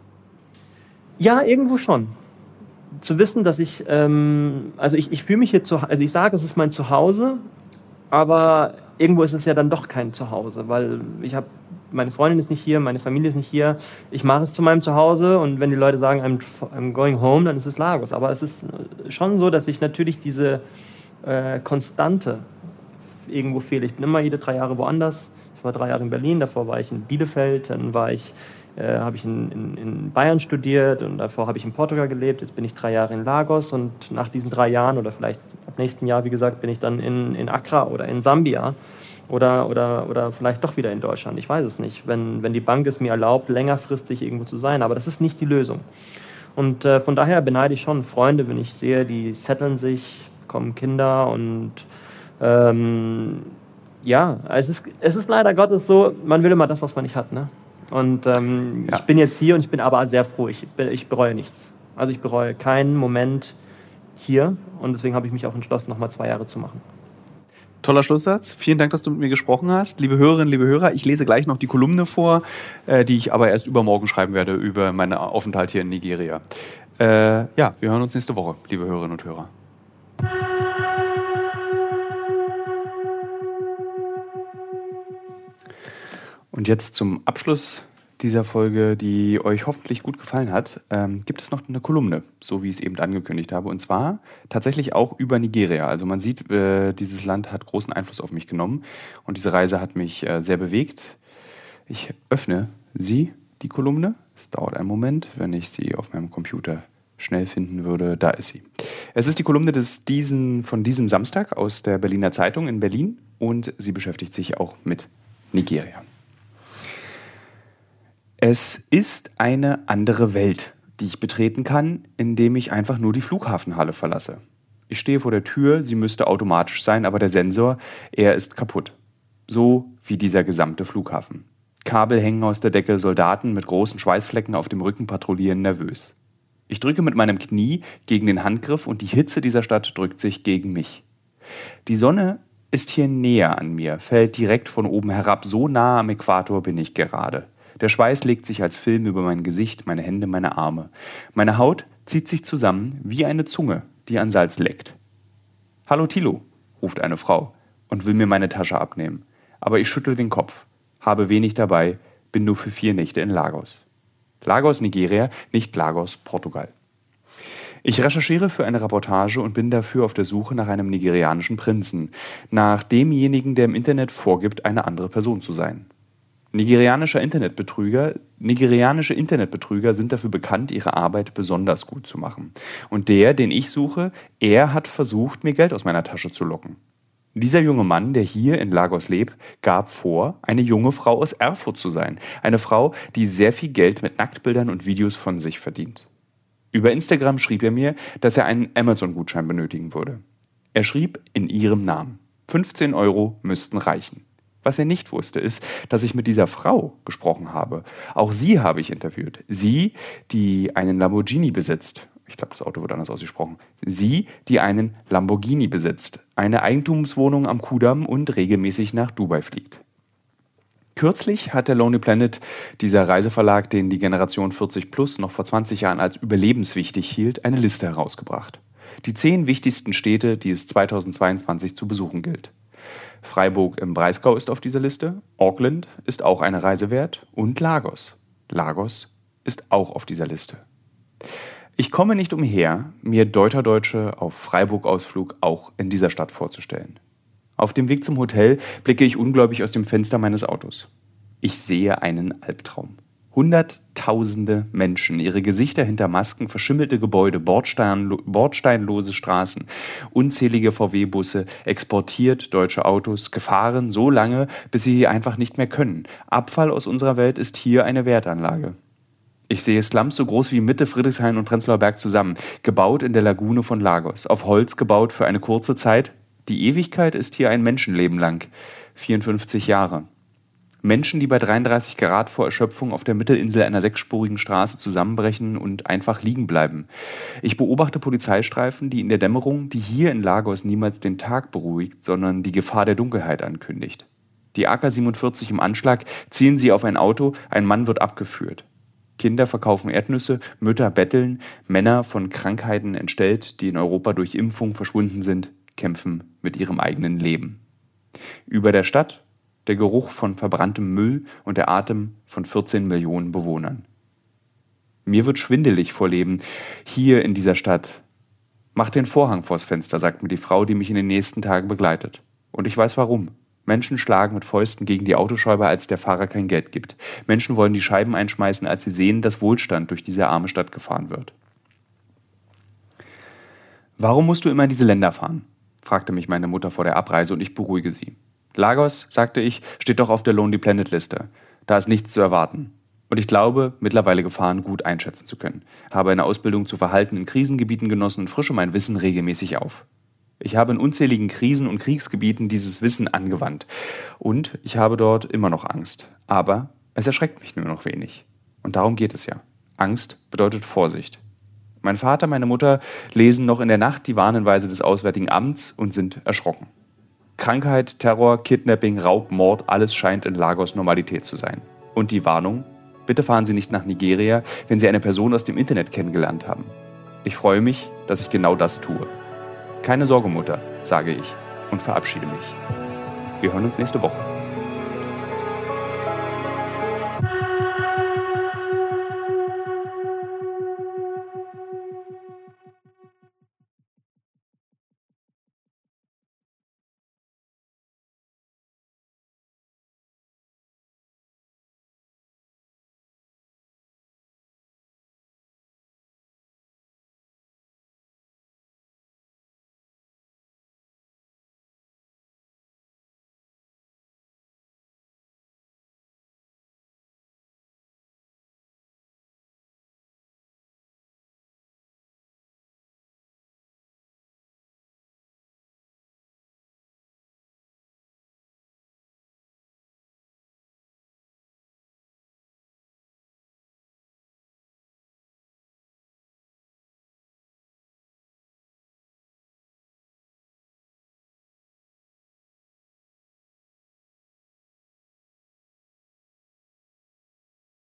Ja, irgendwo schon. Zu wissen, dass ich, ähm, also ich, ich fühle mich hier zu, also ich sage, es ist mein Zuhause, aber irgendwo ist es ja dann doch kein Zuhause, weil ich habe meine Freundin ist nicht hier, meine Familie ist nicht hier. Ich mache es zu meinem Zuhause und wenn die Leute sagen, I'm, I'm going home, dann ist es Lagos. Aber es ist schon so, dass ich natürlich diese äh, Konstante irgendwo fehle. Ich bin immer jede drei Jahre woanders. Ich war drei Jahre in Berlin, davor war ich in Bielefeld, dann war ich äh, habe ich in, in, in, Bayern studiert und davor habe ich in Portugal gelebt. Jetzt bin ich drei Jahre in Lagos und nach diesen drei Jahren oder vielleicht ab nächsten Jahr, wie gesagt, bin ich dann in, in Accra oder in Sambia oder, oder, oder vielleicht doch wieder in Deutschland. Ich weiß es nicht, wenn, wenn die Bank es mir erlaubt, längerfristig irgendwo zu sein. Aber das ist nicht die Lösung. Und äh, von daher beneide ich schon Freunde, wenn ich sehe, die setteln sich, bekommen Kinder und ähm, ja, es ist, es ist leider Gottes so, man will immer das, was man nicht hat. Ne? Und ähm, ja. ich bin jetzt hier und ich bin aber sehr froh. Ich, ich bereue nichts. Also ich bereue keinen Moment hier und deswegen habe ich mich auch entschlossen, nochmal zwei Jahre zu machen. Toller Schlusssatz. Vielen Dank, dass du mit mir gesprochen hast. Liebe Hörerinnen, liebe Hörer, ich lese gleich noch die Kolumne vor, äh, die ich aber erst übermorgen schreiben werde über meinen Aufenthalt hier in Nigeria. Äh, ja, wir hören uns nächste Woche, liebe Hörerinnen und Hörer. Und jetzt zum Abschluss dieser Folge, die euch hoffentlich gut gefallen hat, ähm, gibt es noch eine Kolumne, so wie ich es eben angekündigt habe. Und zwar tatsächlich auch über Nigeria. Also man sieht, äh, dieses Land hat großen Einfluss auf mich genommen und diese Reise hat mich äh, sehr bewegt. Ich öffne sie, die Kolumne. Es dauert einen Moment, wenn ich sie auf meinem Computer schnell finden würde. Da ist sie. Es ist die Kolumne des diesen, von diesem Samstag aus der Berliner Zeitung in Berlin und sie beschäftigt sich auch mit Nigeria. Es ist eine andere Welt, die ich betreten kann, indem ich einfach nur die Flughafenhalle verlasse. Ich stehe vor der Tür, sie müsste automatisch sein, aber der Sensor, er ist kaputt. So wie dieser gesamte Flughafen. Kabel hängen aus der Decke, Soldaten mit großen Schweißflecken auf dem Rücken patrouillieren nervös. Ich drücke mit meinem Knie gegen den Handgriff und die Hitze dieser Stadt drückt sich gegen mich. Die Sonne ist hier näher an mir, fällt direkt von oben herab, so nah am Äquator bin ich gerade. Der Schweiß legt sich als Film über mein Gesicht, meine Hände, meine Arme. Meine Haut zieht sich zusammen wie eine Zunge, die an Salz leckt. Hallo Tilo, ruft eine Frau und will mir meine Tasche abnehmen. Aber ich schüttel den Kopf, habe wenig dabei, bin nur für vier Nächte in Lagos. Lagos, Nigeria, nicht Lagos, Portugal. Ich recherchiere für eine Reportage und bin dafür auf der Suche nach einem nigerianischen Prinzen, nach demjenigen, der im Internet vorgibt, eine andere Person zu sein. Nigerianischer Internetbetrüger, nigerianische Internetbetrüger sind dafür bekannt, ihre Arbeit besonders gut zu machen. Und der, den ich suche, er hat versucht, mir Geld aus meiner Tasche zu locken. Dieser junge Mann, der hier in Lagos lebt, gab vor, eine junge Frau aus Erfurt zu sein. Eine Frau, die sehr viel Geld mit Nacktbildern und Videos von sich verdient. Über Instagram schrieb er mir, dass er einen Amazon-Gutschein benötigen würde. Er schrieb in ihrem Namen. 15 Euro müssten reichen. Was er nicht wusste, ist, dass ich mit dieser Frau gesprochen habe. Auch sie habe ich interviewt. Sie, die einen Lamborghini besitzt. Ich glaube, das Auto wird anders ausgesprochen. Sie, die einen Lamborghini besitzt, eine Eigentumswohnung am Kudamm und regelmäßig nach Dubai fliegt. Kürzlich hat der Lonely Planet, dieser Reiseverlag, den die Generation 40 Plus noch vor 20 Jahren als überlebenswichtig hielt, eine Liste herausgebracht. Die zehn wichtigsten Städte, die es 2022 zu besuchen gilt. Freiburg im Breisgau ist auf dieser Liste, Auckland ist auch eine Reise wert und Lagos. Lagos ist auch auf dieser Liste. Ich komme nicht umher, mir Deuter Deutsche auf Freiburg-Ausflug auch in dieser Stadt vorzustellen. Auf dem Weg zum Hotel blicke ich ungläubig aus dem Fenster meines Autos. Ich sehe einen Albtraum. Hunderttausende Menschen, ihre Gesichter hinter Masken, verschimmelte Gebäude, Bordstein, bordsteinlose Straßen, unzählige VW-Busse, exportiert deutsche Autos, gefahren so lange, bis sie einfach nicht mehr können. Abfall aus unserer Welt ist hier eine Wertanlage. Ich sehe Slums so groß wie Mitte, Friedrichshain und Prenzlauer Berg zusammen, gebaut in der Lagune von Lagos, auf Holz gebaut für eine kurze Zeit. Die Ewigkeit ist hier ein Menschenleben lang, 54 Jahre. Menschen, die bei 33 Grad vor Erschöpfung auf der Mittelinsel einer sechsspurigen Straße zusammenbrechen und einfach liegen bleiben. Ich beobachte Polizeistreifen, die in der Dämmerung, die hier in Lagos niemals den Tag beruhigt, sondern die Gefahr der Dunkelheit ankündigt. Die AK-47 im Anschlag ziehen sie auf ein Auto, ein Mann wird abgeführt. Kinder verkaufen Erdnüsse, Mütter betteln, Männer von Krankheiten entstellt, die in Europa durch Impfung verschwunden sind, kämpfen mit ihrem eigenen Leben. Über der Stadt der Geruch von verbranntem Müll und der Atem von 14 Millionen Bewohnern. Mir wird schwindelig vor Leben hier in dieser Stadt. Mach den Vorhang vors Fenster, sagt mir die Frau, die mich in den nächsten Tagen begleitet. Und ich weiß warum. Menschen schlagen mit Fäusten gegen die Autoscheibe, als der Fahrer kein Geld gibt. Menschen wollen die Scheiben einschmeißen, als sie sehen, dass Wohlstand durch diese arme Stadt gefahren wird. Warum musst du immer in diese Länder fahren? fragte mich meine Mutter vor der Abreise und ich beruhige sie. Lagos, sagte ich, steht doch auf der Lonely Planet Liste. Da ist nichts zu erwarten. Und ich glaube, mittlerweile Gefahren gut einschätzen zu können. Habe eine Ausbildung zu Verhalten in Krisengebieten genossen und frische mein Wissen regelmäßig auf. Ich habe in unzähligen Krisen- und Kriegsgebieten dieses Wissen angewandt. Und ich habe dort immer noch Angst. Aber es erschreckt mich nur noch wenig. Und darum geht es ja. Angst bedeutet Vorsicht. Mein Vater, meine Mutter lesen noch in der Nacht die Warnhinweise des Auswärtigen Amts und sind erschrocken. Krankheit, Terror, Kidnapping, Raub, Mord, alles scheint in Lagos Normalität zu sein. Und die Warnung? Bitte fahren Sie nicht nach Nigeria, wenn Sie eine Person aus dem Internet kennengelernt haben. Ich freue mich, dass ich genau das tue. Keine Sorge, Mutter, sage ich und verabschiede mich. Wir hören uns nächste Woche.